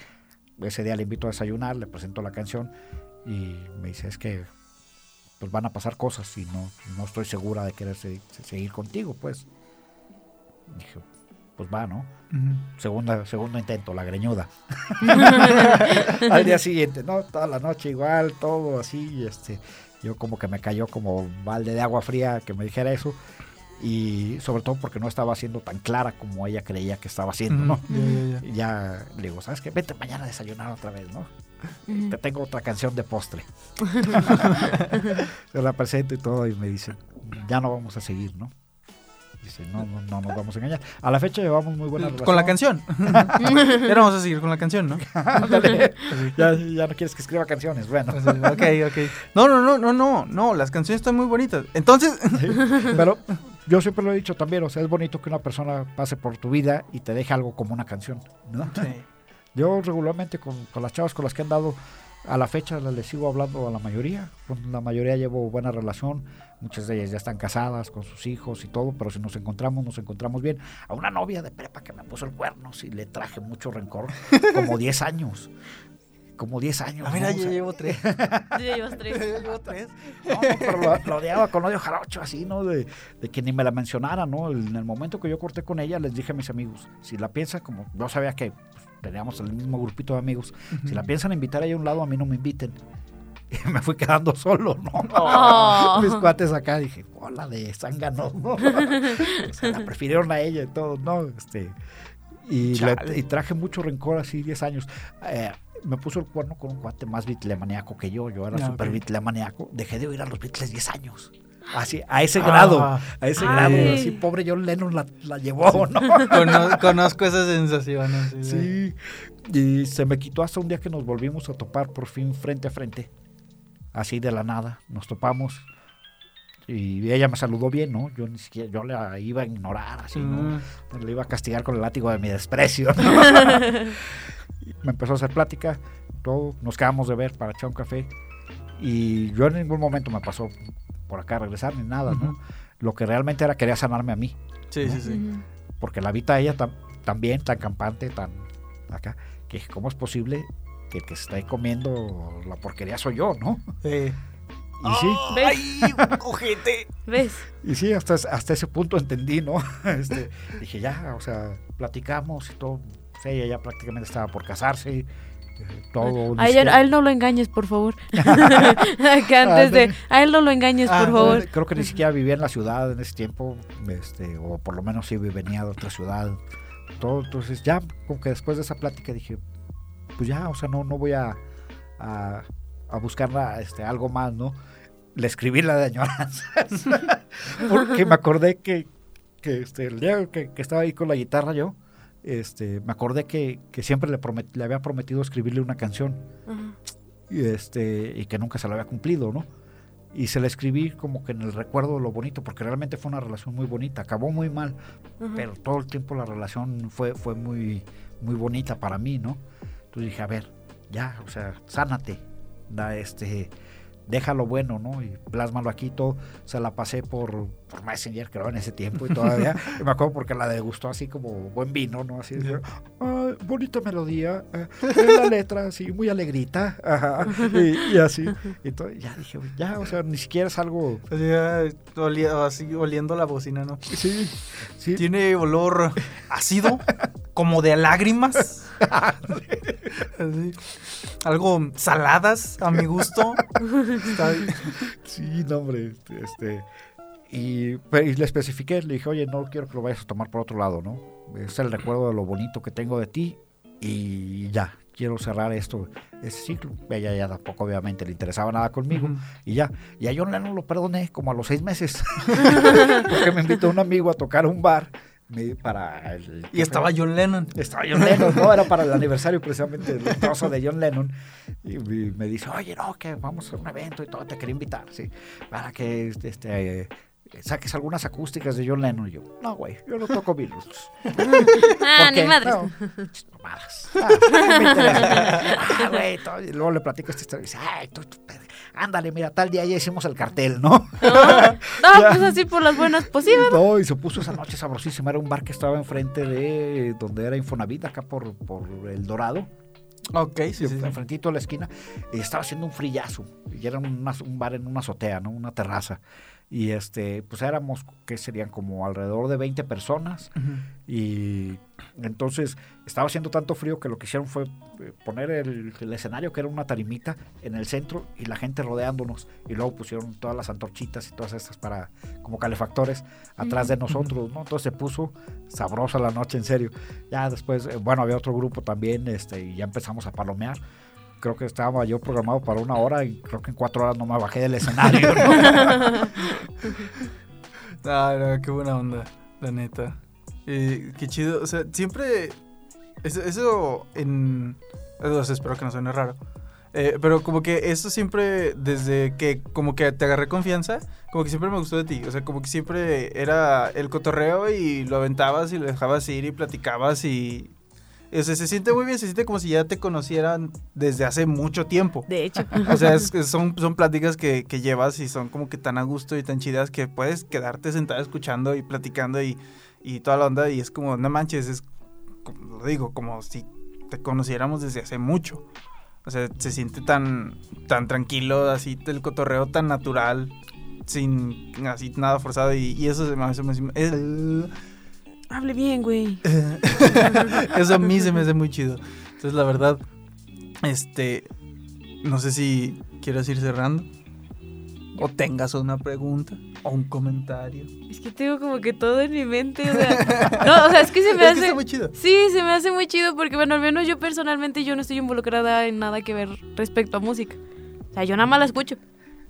ese día le invito a desayunar, le presento la canción y me dice, es que pues van a pasar cosas y no, no estoy segura de querer se- seguir contigo, pues. Dije, pues va, ¿no? Ujú. Segunda, segundo intento, la greñuda. Al día siguiente, ¿no? Toda la noche igual, todo así, este, yo como que me cayó como balde de agua fría que me dijera eso. Y sobre todo porque no estaba siendo tan clara como ella creía que estaba haciendo, ¿no? Ujú. Ya, le digo, ¿sabes qué? Vete mañana a desayunar otra vez, ¿no? Te tengo otra canción de postre. Se la presento y todo y me dice, ya no vamos a seguir, ¿no? Dice, no, no, no nos vamos a engañar. A la fecha llevamos muy buena relación. Con la canción. ya no vamos a seguir con la canción, ¿no? Ya, ya no quieres que escriba canciones. Bueno, ok, ok. No, no, no, no, no, no, las canciones están muy bonitas. Entonces, pero yo siempre lo he dicho también, o sea, es bonito que una persona pase por tu vida y te deje algo como una canción, ¿no? Yo regularmente con, con las chavas con las que he andado a la fecha les les sigo hablando a la mayoría. Con la mayoría llevo buena relación. Muchas de ellas ya están casadas con sus hijos y todo, pero si nos encontramos, nos encontramos bien. A una novia de prepa que me puso el cuerno, sí le traje mucho rencor, como 10 años. Como 10 años. A ver, ¿no? O sea, llevo tres. Ya llevas tres. llevo tres. no, no, pero lo, lo odiaba con odio jarocho, así, ¿no? De, de que ni me la mencionara, ¿no? En el momento que yo corté con ella, les dije a mis amigos, si la piensan, como yo sabía que pues, teníamos el mismo grupito de amigos, si la piensan invitar ahí a un lado, a mí no me inviten. Y me fui quedando solo, ¿no? Oh. Mis cuates acá, dije, hola de zángano, ¿no? O sea, la prefirieron a ella y todo, ¿no? Este, y, le- y traje mucho rencor así, 10 años. Eh, me puso el cuerno con un cuate más bitlemaniaco que yo. Yo era Ah, súper ok. bitlemaniaco. Dejé de oír a los Beatles 10 años. Así, a ese Ah. grado. A ese Ay. grado. Así, pobre John Lennon la, la llevó, ¿no? Cono- conozco esa sensación. así de- Sí. Y se me quitó hasta un día que nos volvimos a topar por fin frente a frente. Así de la nada. Nos topamos. Y ella me saludó bien, ¿no? Yo ni siquiera, yo la iba a ignorar, así, ¿no? Mm. Le iba a castigar con el látigo de mi desprecio. ¿no? Me empezó a hacer plática, todo, nos quedamos de ver para echar un café. Y yo en ningún momento me pasó por acá a regresar ni nada, ¿no? Lo que realmente era quería sanarme a mí, Sí, sí, sí. Porque la vi a ella tan, tan bien, tan campante, tan acá, que dije, ¿cómo es posible que el que se está ahí comiendo la porquería soy yo, ¿no? Sí. Y sí, ¿Ves? ¡Ay, ojete! ¿Ves? y sí, hasta, hasta ese punto entendí, ¿no? Este, dije, ya, o sea, platicamos y todo. Pues ella ya prácticamente estaba por casarse, eh, todo. A, siquiera- a él no lo engañes, por favor. que antes de... A él no lo engañes, Ah, por favor. Creo que ni siquiera vivía en la ciudad en ese tiempo, este, o por lo menos sí venía de otra ciudad. Todo, entonces ya, como que después de esa plática dije, pues ya, o sea, no, no voy a, a, a buscar este, algo más, ¿no? le escribí la de añoranzas. Porque me acordé que, que este, el día que, que estaba ahí con la guitarra yo, este, me acordé que, que siempre le, promet- le había prometido escribirle una canción y, este, y que nunca se la había cumplido, ¿no? Y se la escribí como que en el recuerdo de lo bonito, porque realmente fue una relación muy bonita. Acabó muy mal, pero todo el tiempo la relación fue, fue muy, muy bonita para mí, ¿no? Entonces dije, a ver, ya, o sea, sánate, da este, déjalo bueno, ¿no? Y plásmalo aquí, todo, se la pasé por, por Messenger, creo, en ese tiempo y todavía, y me acuerdo porque la degustó así como buen vino, ¿no? Así, de, "Ah, bonita melodía, eh, la letra así, muy alegrita, ajá, y, y así, y todo, ya dije, ya, o sea, ni siquiera es algo, así oliendo la bocina, ¿no? sí, sí, Tiene olor ácido, como de lágrimas. Así. Algo saladas a mi gusto. Está bien. Sí, no, hombre, este, este, y, le especifiqué, le dije, oye, no quiero que lo vayas a tomar por otro lado, ¿no? Es el recuerdo de lo bonito que tengo de ti y ya, quiero cerrar esto, ese ciclo. Ella ya tampoco obviamente le interesaba nada conmigo y ya. Y a John Lennon lo perdoné como a los seis meses, porque me invitó un amigo a tocar a un bar para el... Y estaba John Lennon. Estaba John Lennon, ¿no? Era para el aniversario precisamente del trozo de John Lennon. Y me me dice, oye, no, que vamos a un evento y todo, te quería invitar, sí. Para que este, eh, saques algunas acústicas de John Lennon. Y yo, no, güey, yo no toco Beatles. Ah, ¿Por ni qué? madres. No. Ah. Ah, güey, luego le platico esta historia y dice, ay, tú, tú, ándale, mira, tal día ya hicimos el cartel, ¿no? No, pues así por las buenas, ¿verdad? No, y se puso esa noche sabrosísima. Era un bar que estaba enfrente de donde era Infonavit, acá por, por El Dorado. Ok, sí, sí. enfrentito a la esquina, y estaba haciendo un frillazo. Y era un bar en una azotea, ¿no? Una terraza. Y este, pues éramos, que serían como alrededor de 20 personas. Y entonces estaba haciendo tanto frío que lo que hicieron fue eh, poner el, el escenario, que era una tarimita, en el centro y la gente rodeándonos. Y luego pusieron todas las antorchitas y todas estas para, como calefactores, atrás de nosotros, ¿no? Entonces se puso sabrosa la noche, en serio. Ya después, eh, bueno, había otro grupo también, este, y ya empezamos a palomear. Creo que estaba yo programado para una hora y creo que en cuatro horas no me bajé del escenario. ¿no? Ah, no, qué buena onda, la neta. Qué chido. O sea, siempre. Eso, eso en. sea, espero que no suene raro. Eh, pero como que eso siempre, desde que como que te agarré confianza, como que siempre me gustó de ti. O sea, como que siempre era el cotorreo y lo aventabas y lo dejabas ir y platicabas y... O sea, se siente muy bien, se siente como si ya te conocieran desde hace mucho tiempo. De hecho. O sea, es son, son pláticas que, que llevas y son como que tan a gusto y tan chidas que puedes quedarte sentado escuchando y platicando y, y toda la onda. Y es como, no manches, es, como lo digo, como si te conociéramos desde hace mucho. O sea, se siente tan, tan tranquilo, así el cotorreo tan natural, sin así nada forzado. Y, y eso se me hace... el- Hable bien, güey. eso a mí se me hace muy chido. Entonces, la verdad, este, no sé si quieres ir cerrando. O tengas una pregunta o un comentario. Es que tengo como que todo en mi mente, o sea. No, o sea, es que se me Es que hace. está muy chido. Sí, se me hace muy chido porque, bueno, al menos yo personalmente yo no estoy involucrada en nada que ver respecto a música. O sea, yo nada más la escucho.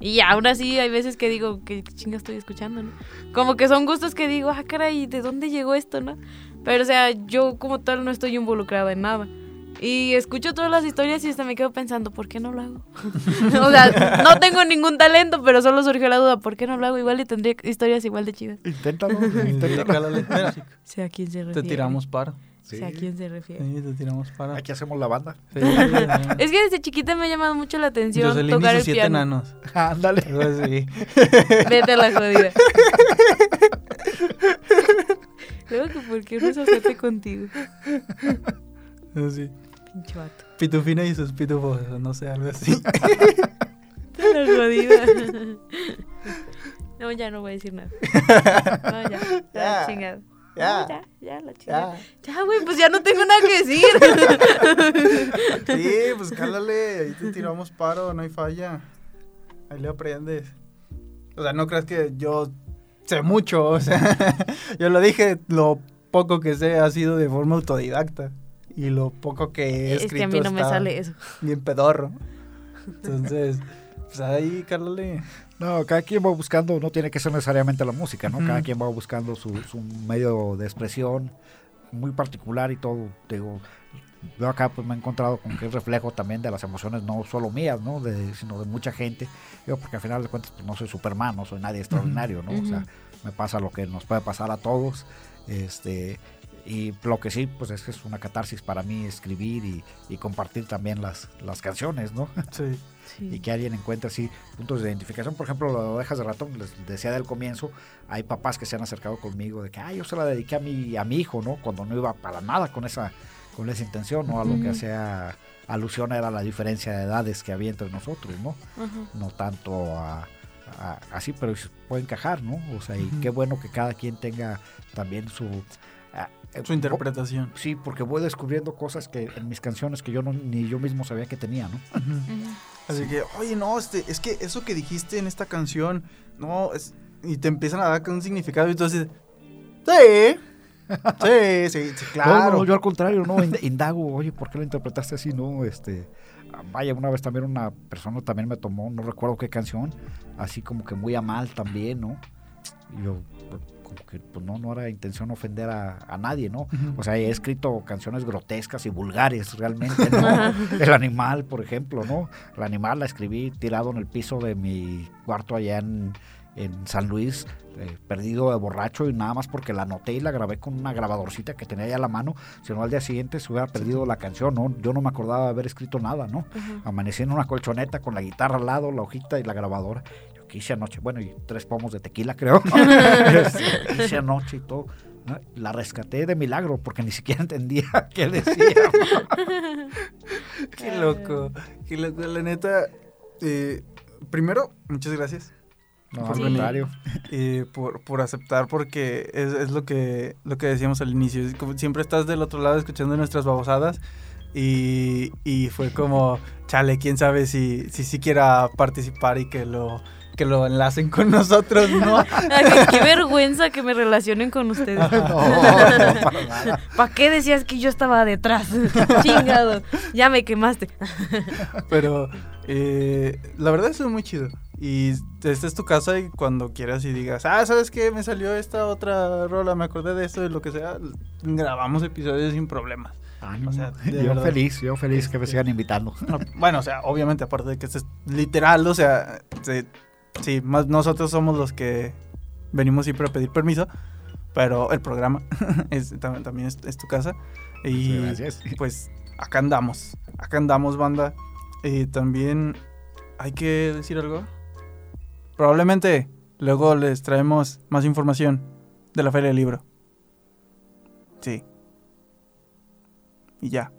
Y aún así hay veces que digo, ¿qué chinga estoy escuchando, no? Como que son gustos que digo, ah, caray, ¿de dónde llegó esto, no? Pero, o sea, yo como tal no estoy involucrada en nada. Y escucho todas las historias y hasta me quedo pensando, ¿por qué no lo hago? o sea, no tengo ningún talento, pero solo surgió la duda, ¿por qué no lo hago? Igual y tendría historias igual de chidas. inténtalo, inténtalo. Mira, a quién se te tiramos paro. Sí. Sé a quién se refiere. Sí, te tiramos paro. Aquí hacemos la banda. Sí, Es que desde chiquita me ha llamado mucho la atención Jocelyn y tocar el siete piano. enanos. Ándale. Así. Vete a la jodida. Luego que por qué no se contigo, Así. pinche vato. Pitufina y sus pitufos, no sé, algo así. Vete a la jodida. No, ya no voy a decir nada. No, ya. Ya, Ya. Ya. No, ya, ya, la chingada. Ya. Güey, pues ya no tengo nada que decir. Sí, pues cálale, ahí te tiramos paro, no hay falla. Ahí le aprendes. O sea, no creas que yo sé mucho, o sea, yo lo dije, lo poco que sé ha sido de forma autodidacta. Y lo poco que he Es escrito que a mí no me sale eso. bien pedorro. Entonces, pues ahí, cálale. No, cada quien va buscando, no tiene que ser necesariamente la música, ¿no? Cada quien va buscando su, su medio de expresión muy particular y todo. Digo, yo acá pues me he encontrado con que es reflejo también de las emociones, no solo mías, ¿no? De, sino de mucha gente. Yo, porque al final de cuentas pues, no soy Superman, no soy nadie extraordinario, ¿no? O sea, me pasa lo que nos puede pasar a todos. Este, y lo que sí, pues es que es una catarsis para mí escribir y, y compartir también las, las canciones, ¿no? Sí. Sí. y que alguien encuentre así puntos de identificación. Por ejemplo, las ovejas de ratón, les decía del comienzo, hay papás que se han acercado conmigo de que, ah, yo se la dediqué a mi, a mi hijo, ¿no? Cuando no iba para nada con esa, con esa intención, ¿no? A lo que hacía alusión era la diferencia de edades que había entre nosotros, ¿no? No tanto a, a- así, pero puede encajar, ¿no? O sea, y qué bueno que cada quien tenga también su... eh, Su interpretación. Sí, porque voy descubriendo cosas que en mis canciones que yo no, ni yo mismo sabía que tenía, ¿no? Así que, oye, no, este, es que eso que dijiste en esta canción, no, es, y te empiezan a dar un significado y tú dices, sí, sí, sí, sí, claro. No, no, yo al contrario, no, ind- indago, oye, ¿por qué lo interpretaste así? No, este, vaya, una vez también una persona también me tomó, no recuerdo qué canción, así como que muy a mal también, ¿no? Y yo, como que, pues no, no era intención ofender a, a nadie, ¿no? O sea, he escrito canciones grotescas y vulgares realmente, ¿no? El animal, por ejemplo, ¿no? El animal la escribí tirado en el piso de mi cuarto allá en, en San Luis, eh, perdido de borracho y nada más porque la anoté y la grabé con una grabadorcita que tenía ya a la mano, si no al día siguiente se hubiera perdido la canción, ¿no? Yo no me acordaba de haber escrito nada, ¿no? Amanecí en una colchoneta con la guitarra al lado, la hojita y la grabadora. Que hice anoche, bueno, y tres pomos de tequila, creo. Este, hice anoche y todo. ¿no? La rescaté de milagro porque ni siquiera entendía qué decía. Qué loco, qué loco, la neta. eh, primero, muchas gracias No, Por contrario. eh, por, por aceptar, porque es, es lo, que, lo que decíamos al inicio. es como siempre estás del otro lado escuchando nuestras babosadas. Y, y fue como, chale, quién sabe si, si sí quiera participar y que lo, que lo enlacen con nosotros, ¿no? Ay, qué, qué vergüenza que me relacionen con ustedes. No, no, para nada. ¿Para qué decías que yo estaba detrás? Chingado. Ya me quemaste. Pero eh, la verdad es muy chido. Y esta es tu casa y cuando quieras y digas, ah, ¿sabes qué? Me salió esta otra rola, me acordé de esto y lo que sea. Grabamos episodios sin problemas. Ánimo. O sea, yo verdad. feliz, yo feliz que me Este- sigan invitando. No, Bueno, o sea, obviamente, aparte de que es literal, o sea, se- sí, más nosotros somos los que venimos siempre a pedir permiso, pero el programa es, tam- también es, es tu casa. Y gracias. pues acá andamos, acá andamos, banda. Y también hay que decir algo. Probablemente luego les traemos más información de la Feria del Libro. Sí. Y ya.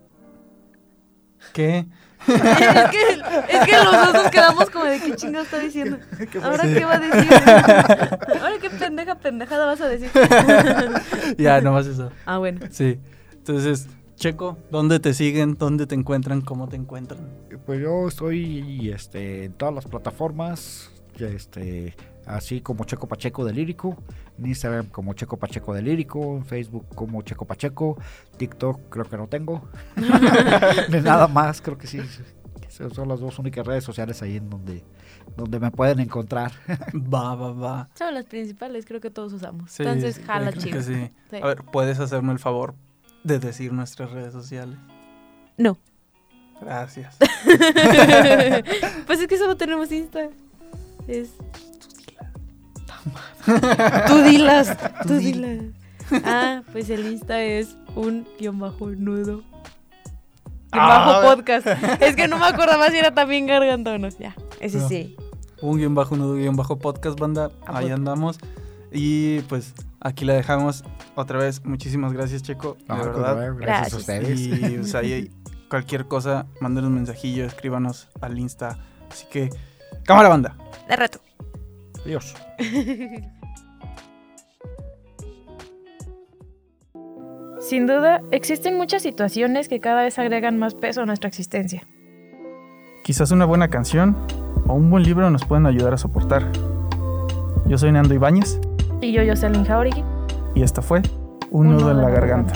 ¿Qué? Es, que, es que los dos nos quedamos como de qué chingado está diciendo. ¿Ahora qué va a decir? ¿Ahora qué pendeja pendejada vas a decir? ya, nomás eso. ah, bueno. Sí. Entonces, Checo, ¿dónde te siguen? ¿Dónde te encuentran? ¿Cómo te encuentran? Pues yo estoy este, en todas las plataformas, ya, este, así como Checo Pacheco de Lírico, en Instagram como Checo Pacheco de Lírico, en Facebook como Checo Pacheco, TikTok creo que no tengo, ni nada más, creo que sí. Son las dos únicas redes sociales ahí en donde, donde me pueden encontrar. Va, va, va. Son las principales, creo que todos usamos. Sí, Entonces, jala chido. que sí. Sí. A ver, ¿puedes hacerme el favor de decir nuestras redes sociales? No. Gracias. pues es que solo tenemos Insta. Es. Tú dilas. Tú dilas. Ah, pues el Insta es un guion bajo nudo. Guión Ah, bajo a podcast. Es que no me acordaba si era también gargantonos. Ya, ese No. sí. Un guion bajo, un guion bajo podcast, banda. Ah, Ahí pod- andamos. Y pues aquí la dejamos otra vez. Muchísimas gracias, Checo. De No, verdad. gracias, a ustedes. Y pues, ahí cualquier cosa, mándenos un mensajillo, escríbanos al Insta. Así que, cámara banda. De rato. Adiós. Sin duda, existen muchas situaciones que cada vez agregan más peso a nuestra existencia. Quizás una buena canción o un buen libro nos pueden ayudar a soportar. Yo soy Nando Ibáñez Y yo, Jocelyn Jauregui. y esta fue Un nudo en la garganta.